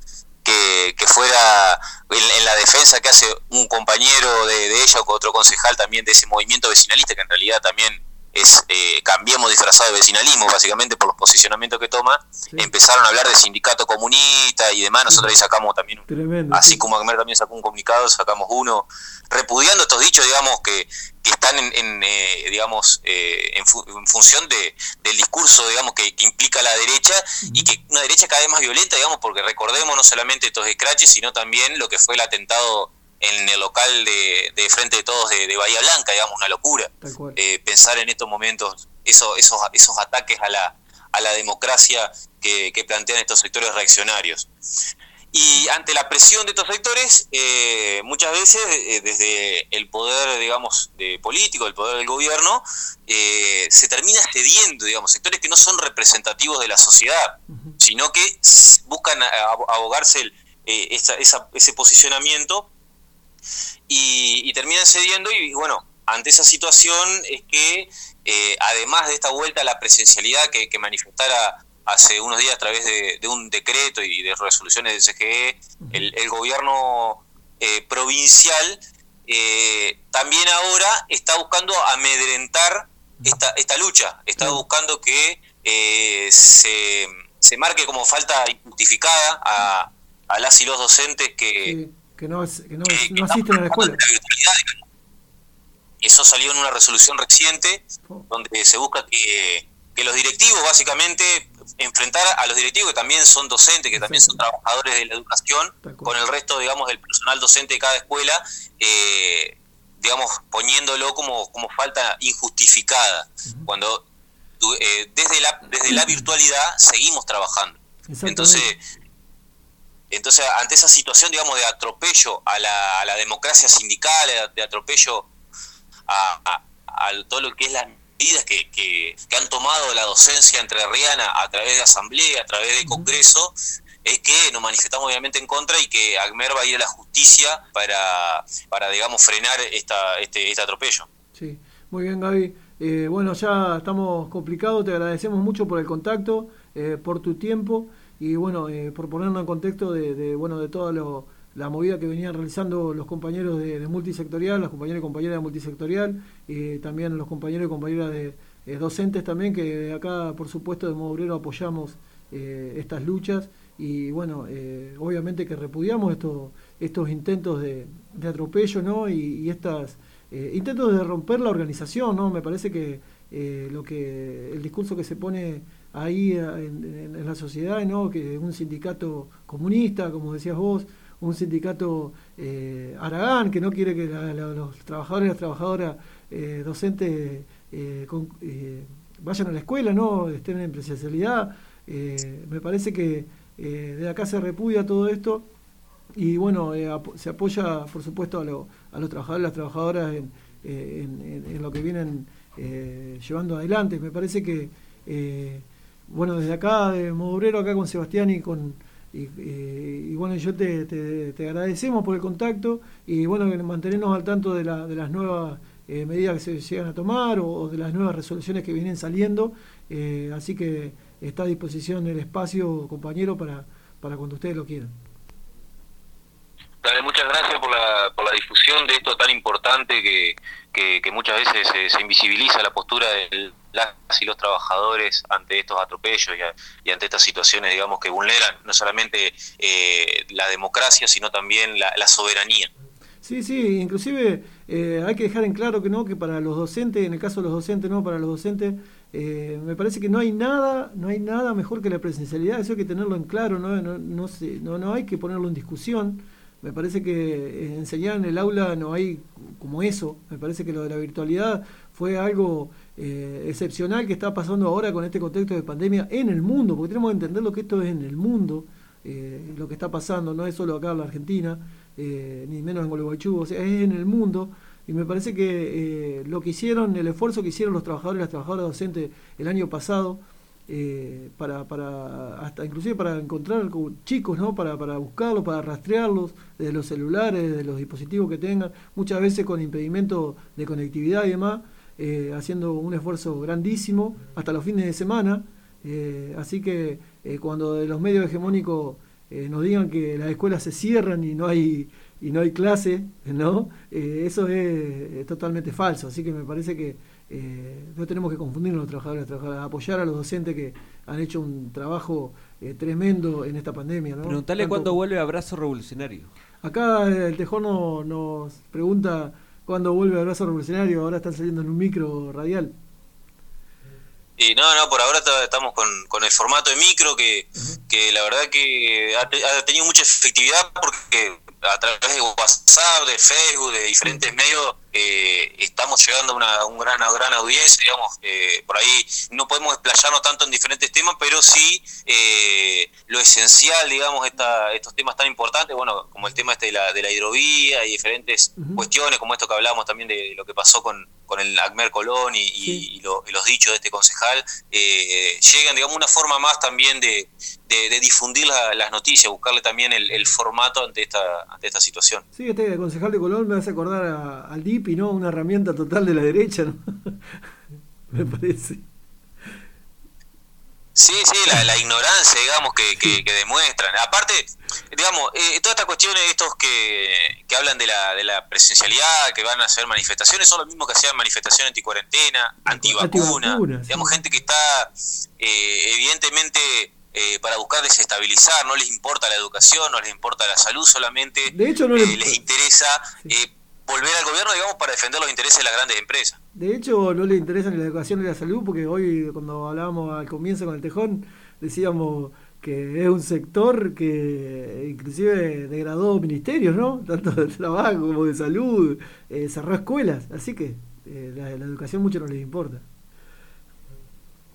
F: que, que fuera en, en la defensa que hace un compañero de, de ella o otro concejal también de ese movimiento vecinalista, que en realidad también es eh, Cambiemos disfrazado de vecinalismo, básicamente por los posicionamientos que toma,
B: Sí.
F: empezaron a hablar de sindicato comunista y demás, nosotros ahí sacamos también un,
B: Tremendo.
F: Así
B: sí.
F: como Acmer también sacó un comunicado, sacamos uno, repudiando estos dichos, digamos, que, que están en, en, eh, digamos, eh, en, fu- en función de, del discurso, digamos, que, que implica la derecha y que una derecha cada vez más violenta, digamos, porque recordemos no solamente estos escraches, sino también lo que fue el atentado en el local de, de Frente de Todos de, de Bahía Blanca, digamos, una locura. Eh, pensar en estos momentos eso, esos, esos ataques a la, a la democracia que, que plantean estos sectores reaccionarios. Y ante la presión de estos sectores, eh, muchas veces eh, desde el poder, digamos, de político, el poder del gobierno, se termina cediendo, digamos, sectores que no son representativos de la sociedad, sino que buscan abogarse el- eh, esa- esa- ese posicionamiento y, y terminan cediendo y bueno, ante esa situación es que, eh, además de esta vuelta a la presencialidad que, que manifestara hace unos días a través de, de un decreto y de resoluciones del CGE, el, el gobierno eh, provincial eh, también ahora está buscando amedrentar esta, esta lucha, está buscando que eh, se, se marque como falta injustificada a, a las y los docentes que,
B: Sí, que no, es- que no, es-
F: que
B: no asisten a la escuela.
F: Eso salió en una resolución reciente
B: Oh.
F: donde se busca que, que los directivos, básicamente, enfrentar a los directivos que también son docentes, que también son trabajadores de la educación, con el resto, digamos, del personal docente de cada escuela, eh, digamos, poniéndolo como, como falta injustificada, cuando tu- eh, desde, la, desde la virtualidad seguimos trabajando. Entonces, entonces, ante esa situación, digamos, de atropello a la, a la democracia sindical, de atropello a, a- a todo lo que es las medidas que, que, que han tomado la docencia entrerriana a través de asamblea, a través de congreso, es que nos manifestamos obviamente en contra y que ACMER va a ir a la justicia para, para digamos, frenar esta, este, este atropello.
B: Sí, muy bien Gaby. Eh, bueno, ya estamos complicados, te agradecemos mucho por el contacto, eh, por tu tiempo y bueno, eh, por ponernos en contexto de, bueno, de toda lo- la movida que venían realizando los compañeros de, multisectorial, los compañeros y compañeras de multisectorial y también los compañeros y compañeras de eh, docentes también, que acá por supuesto de modo obrero apoyamos eh, estas luchas y bueno, eh, obviamente que repudiamos estos estos intentos de, atropello ¿no? y, y estas eh, intentos de romper la organización, ¿no? Me parece que eh, lo que el discurso que se pone ahí eh, en, la sociedad, ¿no? Que un sindicato comunista, como decías vos, un sindicato eh, Aragán que no quiere que los trabajadores y las trabajadoras eh, docentes eh, vayan a la escuela, ¿no? Estén en presencialidad. Me parece que de acá se repudia todo esto y bueno, se apoya por supuesto a, lo- a los trabajadores y las trabajadoras en, lo que vienen llevando adelante. Me parece que, bueno, desde acá, de modo obrero, acá con Sebastián y con... Y, bueno, yo te, te- agradecemos por el contacto y bueno, mantenernos al tanto de, la- de las nuevas eh, medidas que se llegan a tomar o, de las nuevas resoluciones que vienen saliendo. Eh, así que está a disposición el espacio, compañero, para, para cuando ustedes lo quieran.
F: Dale, muchas gracias por la, por la difusión de esto tan importante que, que, muchas veces se, invisibiliza la postura de las y los trabajadores ante estos atropellos y, a- y ante estas situaciones, digamos, que vulneran no solamente eh, la democracia, sino también la, soberanía.
B: Sí, sí, inclusive eh, hay que dejar en claro que no, que para los docentes, en el caso de los docentes, no, para los docentes, eh, me parece que no hay nada, no hay nada mejor que la presencialidad, eso hay que tenerlo en claro, no, no, no, se- no, no hay que ponerlo en discusión. Me parece que eh, enseñar en el aula no hay como eso. Me parece que lo de la virtualidad fue algo eh, excepcional que está pasando ahora con este contexto de pandemia en el mundo, porque tenemos que entender lo que esto es en el mundo, eh, lo que está pasando, no es solo acá en la Argentina, eh, ni menos en Gualeguaychú, es en el mundo. Y me parece que lo que hicieron, el esfuerzo que hicieron los trabajadores y las trabajadoras docentes el año pasado, para, para hasta inclusive para encontrar con chicos, ¿no? Para, para buscarlos, para rastrearlos desde los celulares, desde los dispositivos que tengan, muchas veces con impedimento de conectividad y demás, eh, haciendo un esfuerzo grandísimo hasta los fines de semana. eh, así que eh, cuando de los medios hegemónicos nos digan que las escuelas se cierran y no hay y no hay clase, ¿no? Eso es, totalmente falso. Así que me parece que no tenemos que confundirnos los trabajadores, las trabajadoras, apoyar a los docentes que han hecho un trabajo tremendo en esta pandemia. ¿no?
A: Preguntale
B: Tanto-
A: cuándo vuelve Abrazo Revolucionario.
B: Acá el Tejón no- nos pregunta cuándo vuelve Abrazo Revolucionario, ahora están saliendo en un micro radial.
F: Y no, no, por ahora ta- estamos con, con el formato de micro que, que la verdad que ha, ha tenido mucha efectividad porque a través de WhatsApp, de Facebook, de diferentes medios, eh, estamos llegando a una un gran, gran audiencia, digamos, eh, por ahí no podemos explayarnos tanto en diferentes temas, pero sí eh, lo esencial, digamos, esta, estos temas tan importantes, bueno, como el tema este de la, de la hidrovía y diferentes cuestiones, como esto que hablábamos también de lo que pasó con, con el Acmer Colón y, y-
D: Sí.
F: y lo- y los dichos de este concejal, eh, llegan, digamos, una forma más también de, de- de difundir la- las noticias, buscarle también el, el formato ante esta, ante esta situación.
B: Sí, este concejal de Colón me hace acordar a- al DIPI, ¿no? Una herramienta total de la derecha, ¿no? me parece.
F: Sí, sí, la, la ignorancia, digamos, que, que, que demuestran. Aparte, digamos, eh, todas estas cuestiones, estos que, que hablan de la, de la presencialidad, que van a hacer manifestaciones, son los mismos que hacían manifestaciones anticuarentena, antivacuna.
B: Antivacunas,
F: Digamos,
B: sí.
F: gente que está, eh, evidentemente, eh, para buscar desestabilizar, no les importa la educación, no les importa la salud, solamente
B: De hecho, no
F: eh,
B: le-
F: les interesa
B: Sí.
F: Volver al gobierno, digamos, para defender los intereses de las grandes empresas.
B: De hecho, no le interesa ni la educación ni la salud, porque hoy, cuando hablábamos al comienzo con el Tejón, decíamos que es un sector que inclusive degradó ministerios, ¿no? Tanto de trabajo como de salud, eh, cerró escuelas, así que eh, la, la educación mucho no les importa.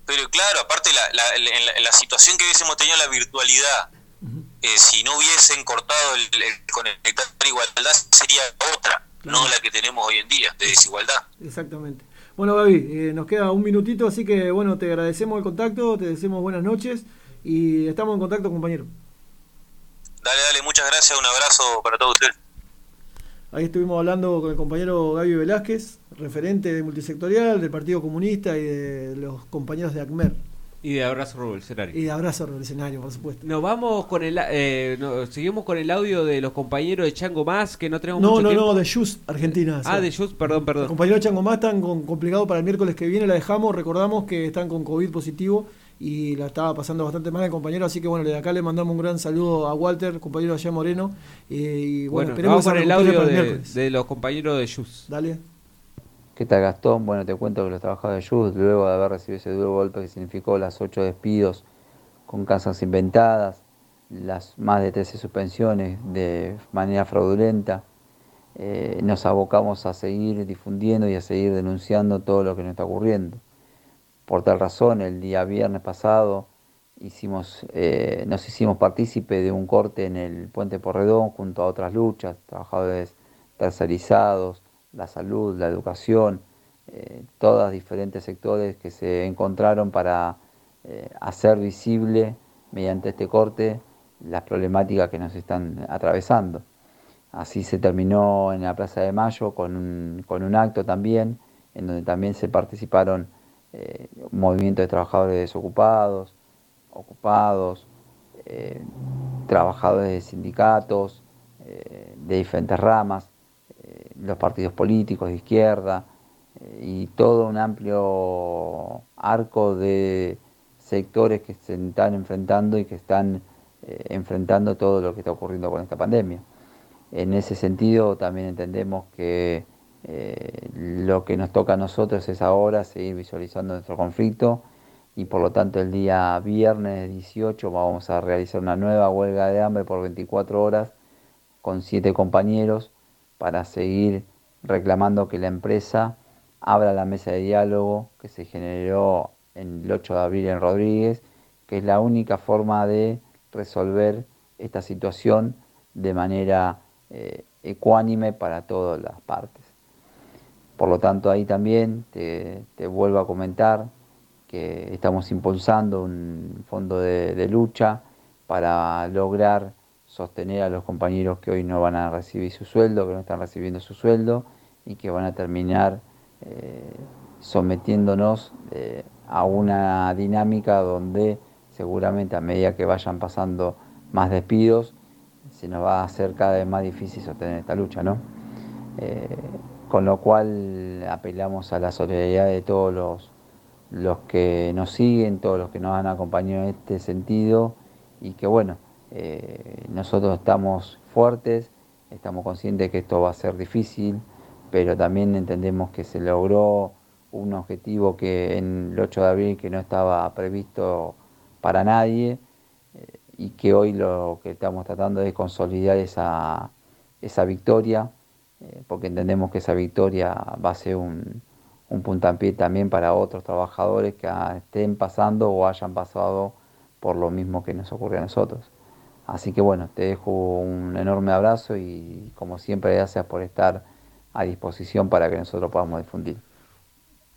F: Pero claro, aparte la, la, en la- situación que hubiésemos tenido la virtualidad, eh, si no hubiesen cortado el, el conectar igualdad, sería otra,
B: Claro.
F: no la que tenemos hoy en día, de desigualdad.
B: Exactamente. Bueno, Gaby, eh, nos queda un minutito, así que bueno, te agradecemos el contacto, te deseamos buenas noches y estamos en contacto, compañero.
F: Dale, dale, muchas gracias, un abrazo para todos ustedes.
B: Ahí estuvimos hablando con el compañero Gaby Velázquez, referente de multisectorial del Partido Comunista y de los compañeros de ACMER.
A: Y de abrazo revolucionario.
B: Y de abrazo revolucionario, por supuesto.
A: Nos vamos con el eh, no, seguimos con el audio de los compañeros de Chango Más que no tenemos
B: No,
A: mucho
B: no,
A: tiempo.
B: no, de Just, Argentina.
A: Ah, de Just, perdón,
B: Los
A: perdón.
B: compañeros de Chango Más están con, complicado para el miércoles que viene, la dejamos, recordamos que están con COVID positivo y la estaba pasando bastante mal el compañero, así que bueno, de acá le mandamos un gran saludo a Walter, compañero allá Moreno, eh, y bueno,
A: Bueno,
B: esperemos
A: vamos con el audio
B: para el
A: de,
B: miércoles.
A: de los compañeros de Just.
B: Dale.
G: ¿Qué tal Gastón? Bueno, te cuento que los trabajadores de Just, luego de haber recibido ese duro golpe que significó las ocho despidos con casas inventadas, las más de 13 suspensiones de manera fraudulenta, eh, nos abocamos a seguir difundiendo y a seguir denunciando todo lo que nos está ocurriendo. Por tal razón, el día viernes pasado hicimos, eh, nos hicimos partícipe de un corte en el puente Porredón junto a otras luchas, trabajadores tercerizados, la salud, la educación, eh, todos diferentes sectores que se encontraron para eh, hacer visible mediante este corte las problemáticas que nos están atravesando. Así se terminó en la Plaza de Mayo con un, con un acto también, en donde también se participaron eh, un movimiento de trabajadores desocupados, ocupados, eh, trabajadores de sindicatos, de diferentes ramas, los partidos políticos de izquierda eh, y todo un amplio arco de sectores que se están enfrentando y que están eh, enfrentando todo lo que está ocurriendo con esta pandemia. En ese sentido también entendemos que eh, lo que nos toca a nosotros es ahora seguir visualizando nuestro conflicto y por lo tanto el día viernes 18 vamos a realizar una nueva huelga de hambre por 24 horas con siete compañeros para seguir reclamando que la empresa abra la mesa de diálogo que se generó en el 8 de abril en Rodríguez, que es la única forma de resolver esta situación de manera eh, ecuánime para todas las partes. Por lo tanto, ahí también te, vuelvo a comentar que estamos impulsando un fondo de lucha para lograr sostener a los compañeros que hoy no van a recibir su sueldo, que no están recibiendo su sueldo y que van a terminar eh, sometiéndonos eh, a una dinámica donde seguramente a medida que vayan pasando más despidos, se nos va a hacer cada vez más difícil sostener esta lucha, ¿no? Eh, con lo cual apelamos a la solidaridad de todos los, los que nos siguen, todos los que nos han acompañado en este sentido y que bueno, eh, nosotros estamos fuertes, estamos conscientes que esto va a ser difícil, pero también entendemos que se logró un objetivo que en el 8 de abril que no estaba previsto para nadie eh, y que hoy lo que estamos tratando es consolidar esa, esa victoria, eh, porque entendemos que esa victoria va a ser un, un puntapié también para otros trabajadores que estén pasando o hayan pasado por lo mismo que nos ocurre a nosotros. Así que bueno, te dejo un enorme abrazo y como siempre gracias por estar a disposición para que nosotros podamos difundir.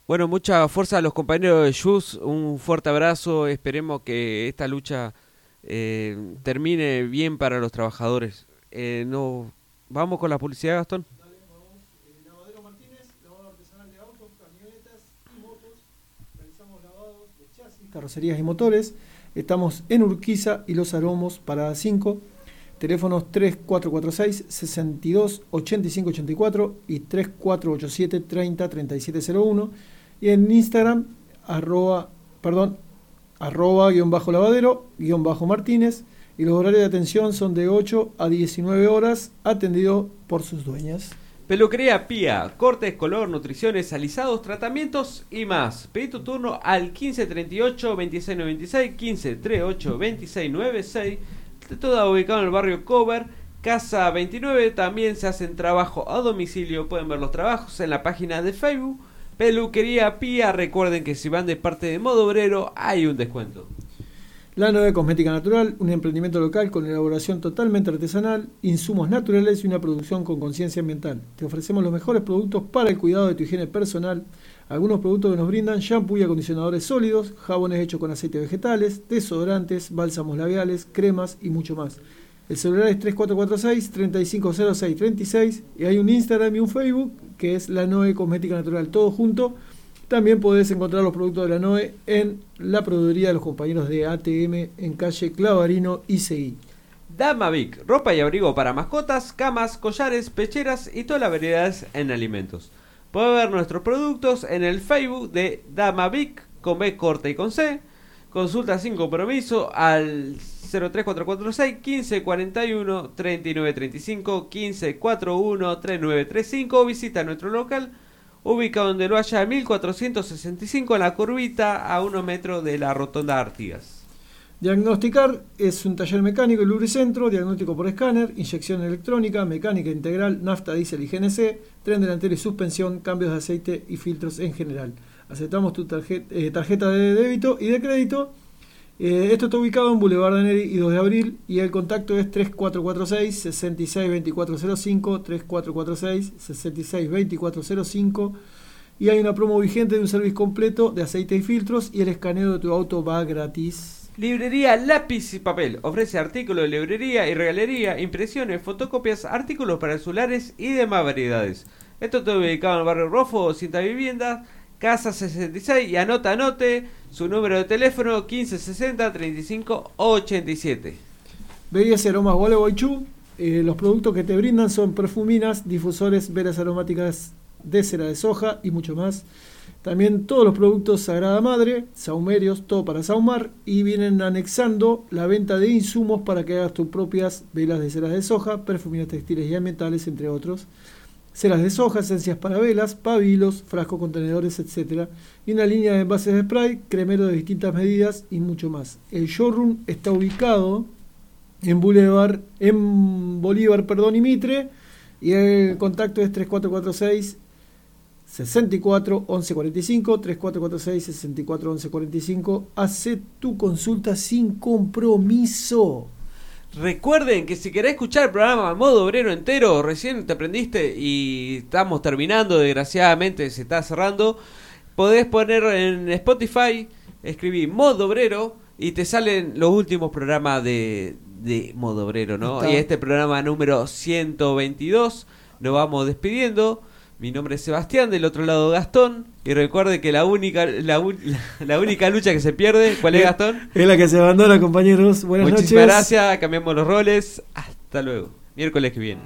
A: Bueno, mucha fuerza a los compañeros de Jus, un fuerte abrazo, esperemos que esta lucha eh, termine bien para los trabajadores. Eh, no, Vamos con la publicidad, Gastón.
B: Lavadero Martínez, lavado artesanal de autos, camionetas y motos. Realizamos lavados de chasis, carrocerías y motores. Estamos en Urquiza y Los Aromos, Parada 5. Teléfonos 3446 62 85 84 y 3487 30 3701. Y en Instagram, arroba, perdón, arroba guion bajo lavadero, guion bajo Martínez. Y los horarios de atención son de 8 a 19 horas, atendido por sus dueñas.
A: Peluquería Pía, cortes, color, nutriciones, alisados, tratamientos y más. Pedí tu turno al 1538 2696, 1538 2696. Todo ubicado en el barrio Cover, Casa 29. También se hacen trabajo a domicilio. Pueden ver los trabajos en la página de Facebook. Peluquería Pía. Recuerden que si van de parte de Modo Obrero hay un descuento.
B: La 9 Cosmética Natural, un emprendimiento local con elaboración totalmente artesanal, insumos naturales y una producción con conciencia ambiental. Te ofrecemos los mejores productos para el cuidado de tu higiene personal. Algunos productos que nos brindan shampoo y acondicionadores sólidos, jabones hechos con aceite vegetales, desodorantes, bálsamos labiales, cremas y mucho más. El celular es 3446-350636 y hay un Instagram y un Facebook que es La Noe Cosmética Natural, todo junto. También podés encontrar los productos de la NOE en la proveeduría de los compañeros de ATM en calle Clavarino y Seguí.
A: Dama Vic, ropa y abrigo para mascotas, camas, collares, pecheras y todas las variedades en alimentos. Puede ver nuestros productos en el Facebook de Dama Vic con B corta y con C. Consulta sin compromiso al 03446 1541 3935 1541 3935 o visita nuestro local ubicado donde lo haya 1465 en la curvita a unos metros de la rotonda Artigas.
B: Diagnosticar es un taller mecánico y lubricentro, diagnóstico por escáner, inyección electrónica, mecánica integral, nafta, diésel y GNC, tren delantero y suspensión, cambios de aceite y filtros en general. Aceptamos tu eh, tarjeta de débito y de crédito. Eh, esto está ubicado en Boulevard de Neri y 2 de abril y el contacto es 3446 662405 3446 662405 y hay una promo vigente de un servicio completo de aceite y filtros y el escaneo de tu auto va gratis.
A: Librería Lápiz y Papel ofrece artículos de librería y regalería, impresiones, fotocopias, artículos para celulares y demás variedades. Esto está ubicado en el barrio Rofo, cinta viviendas, casa 66 y anota, anote su número de teléfono 1560 35 87.
B: Bebidas y aromas Gualeguaychú. Eh, los productos que te brindan son perfuminas, difusores, velas aromáticas de cera de soja y mucho más. También todos los productos Sagrada Madre, saumerios, todo para saumar y vienen anexando la venta de insumos para que hagas tus propias velas de ceras de soja, perfuminas textiles y ambientales, entre otros. Ceras de soja, esencias para velas, pabilos, frascos, contenedores, etc. Y una línea de envases de spray, cremero de distintas medidas y mucho más. El showroom está ubicado en Boulevard, en Bolívar, perdón, y Mitre. Y el contacto es 3446 64 11 45 3446 64 11 45. Hace tu consulta sin compromiso.
A: Recuerden que si querés escuchar el programa modo obrero entero, recién te aprendiste y estamos terminando, desgraciadamente se está cerrando, podés poner en Spotify, escribir modo obrero y te salen los últimos programas de, de modo obrero, ¿no?
B: Está.
A: Y este programa número 122, nos vamos despidiendo. Mi nombre es Sebastián, del otro lado Gastón. Y recuerde que la única, la, un- la única lucha que se pierde, ¿cuál es Gastón?
B: Es la que se abandona, compañeros. Buenas
A: Muchísimas
B: noches.
A: gracias, cambiamos los roles. Hasta luego. Miércoles que viene.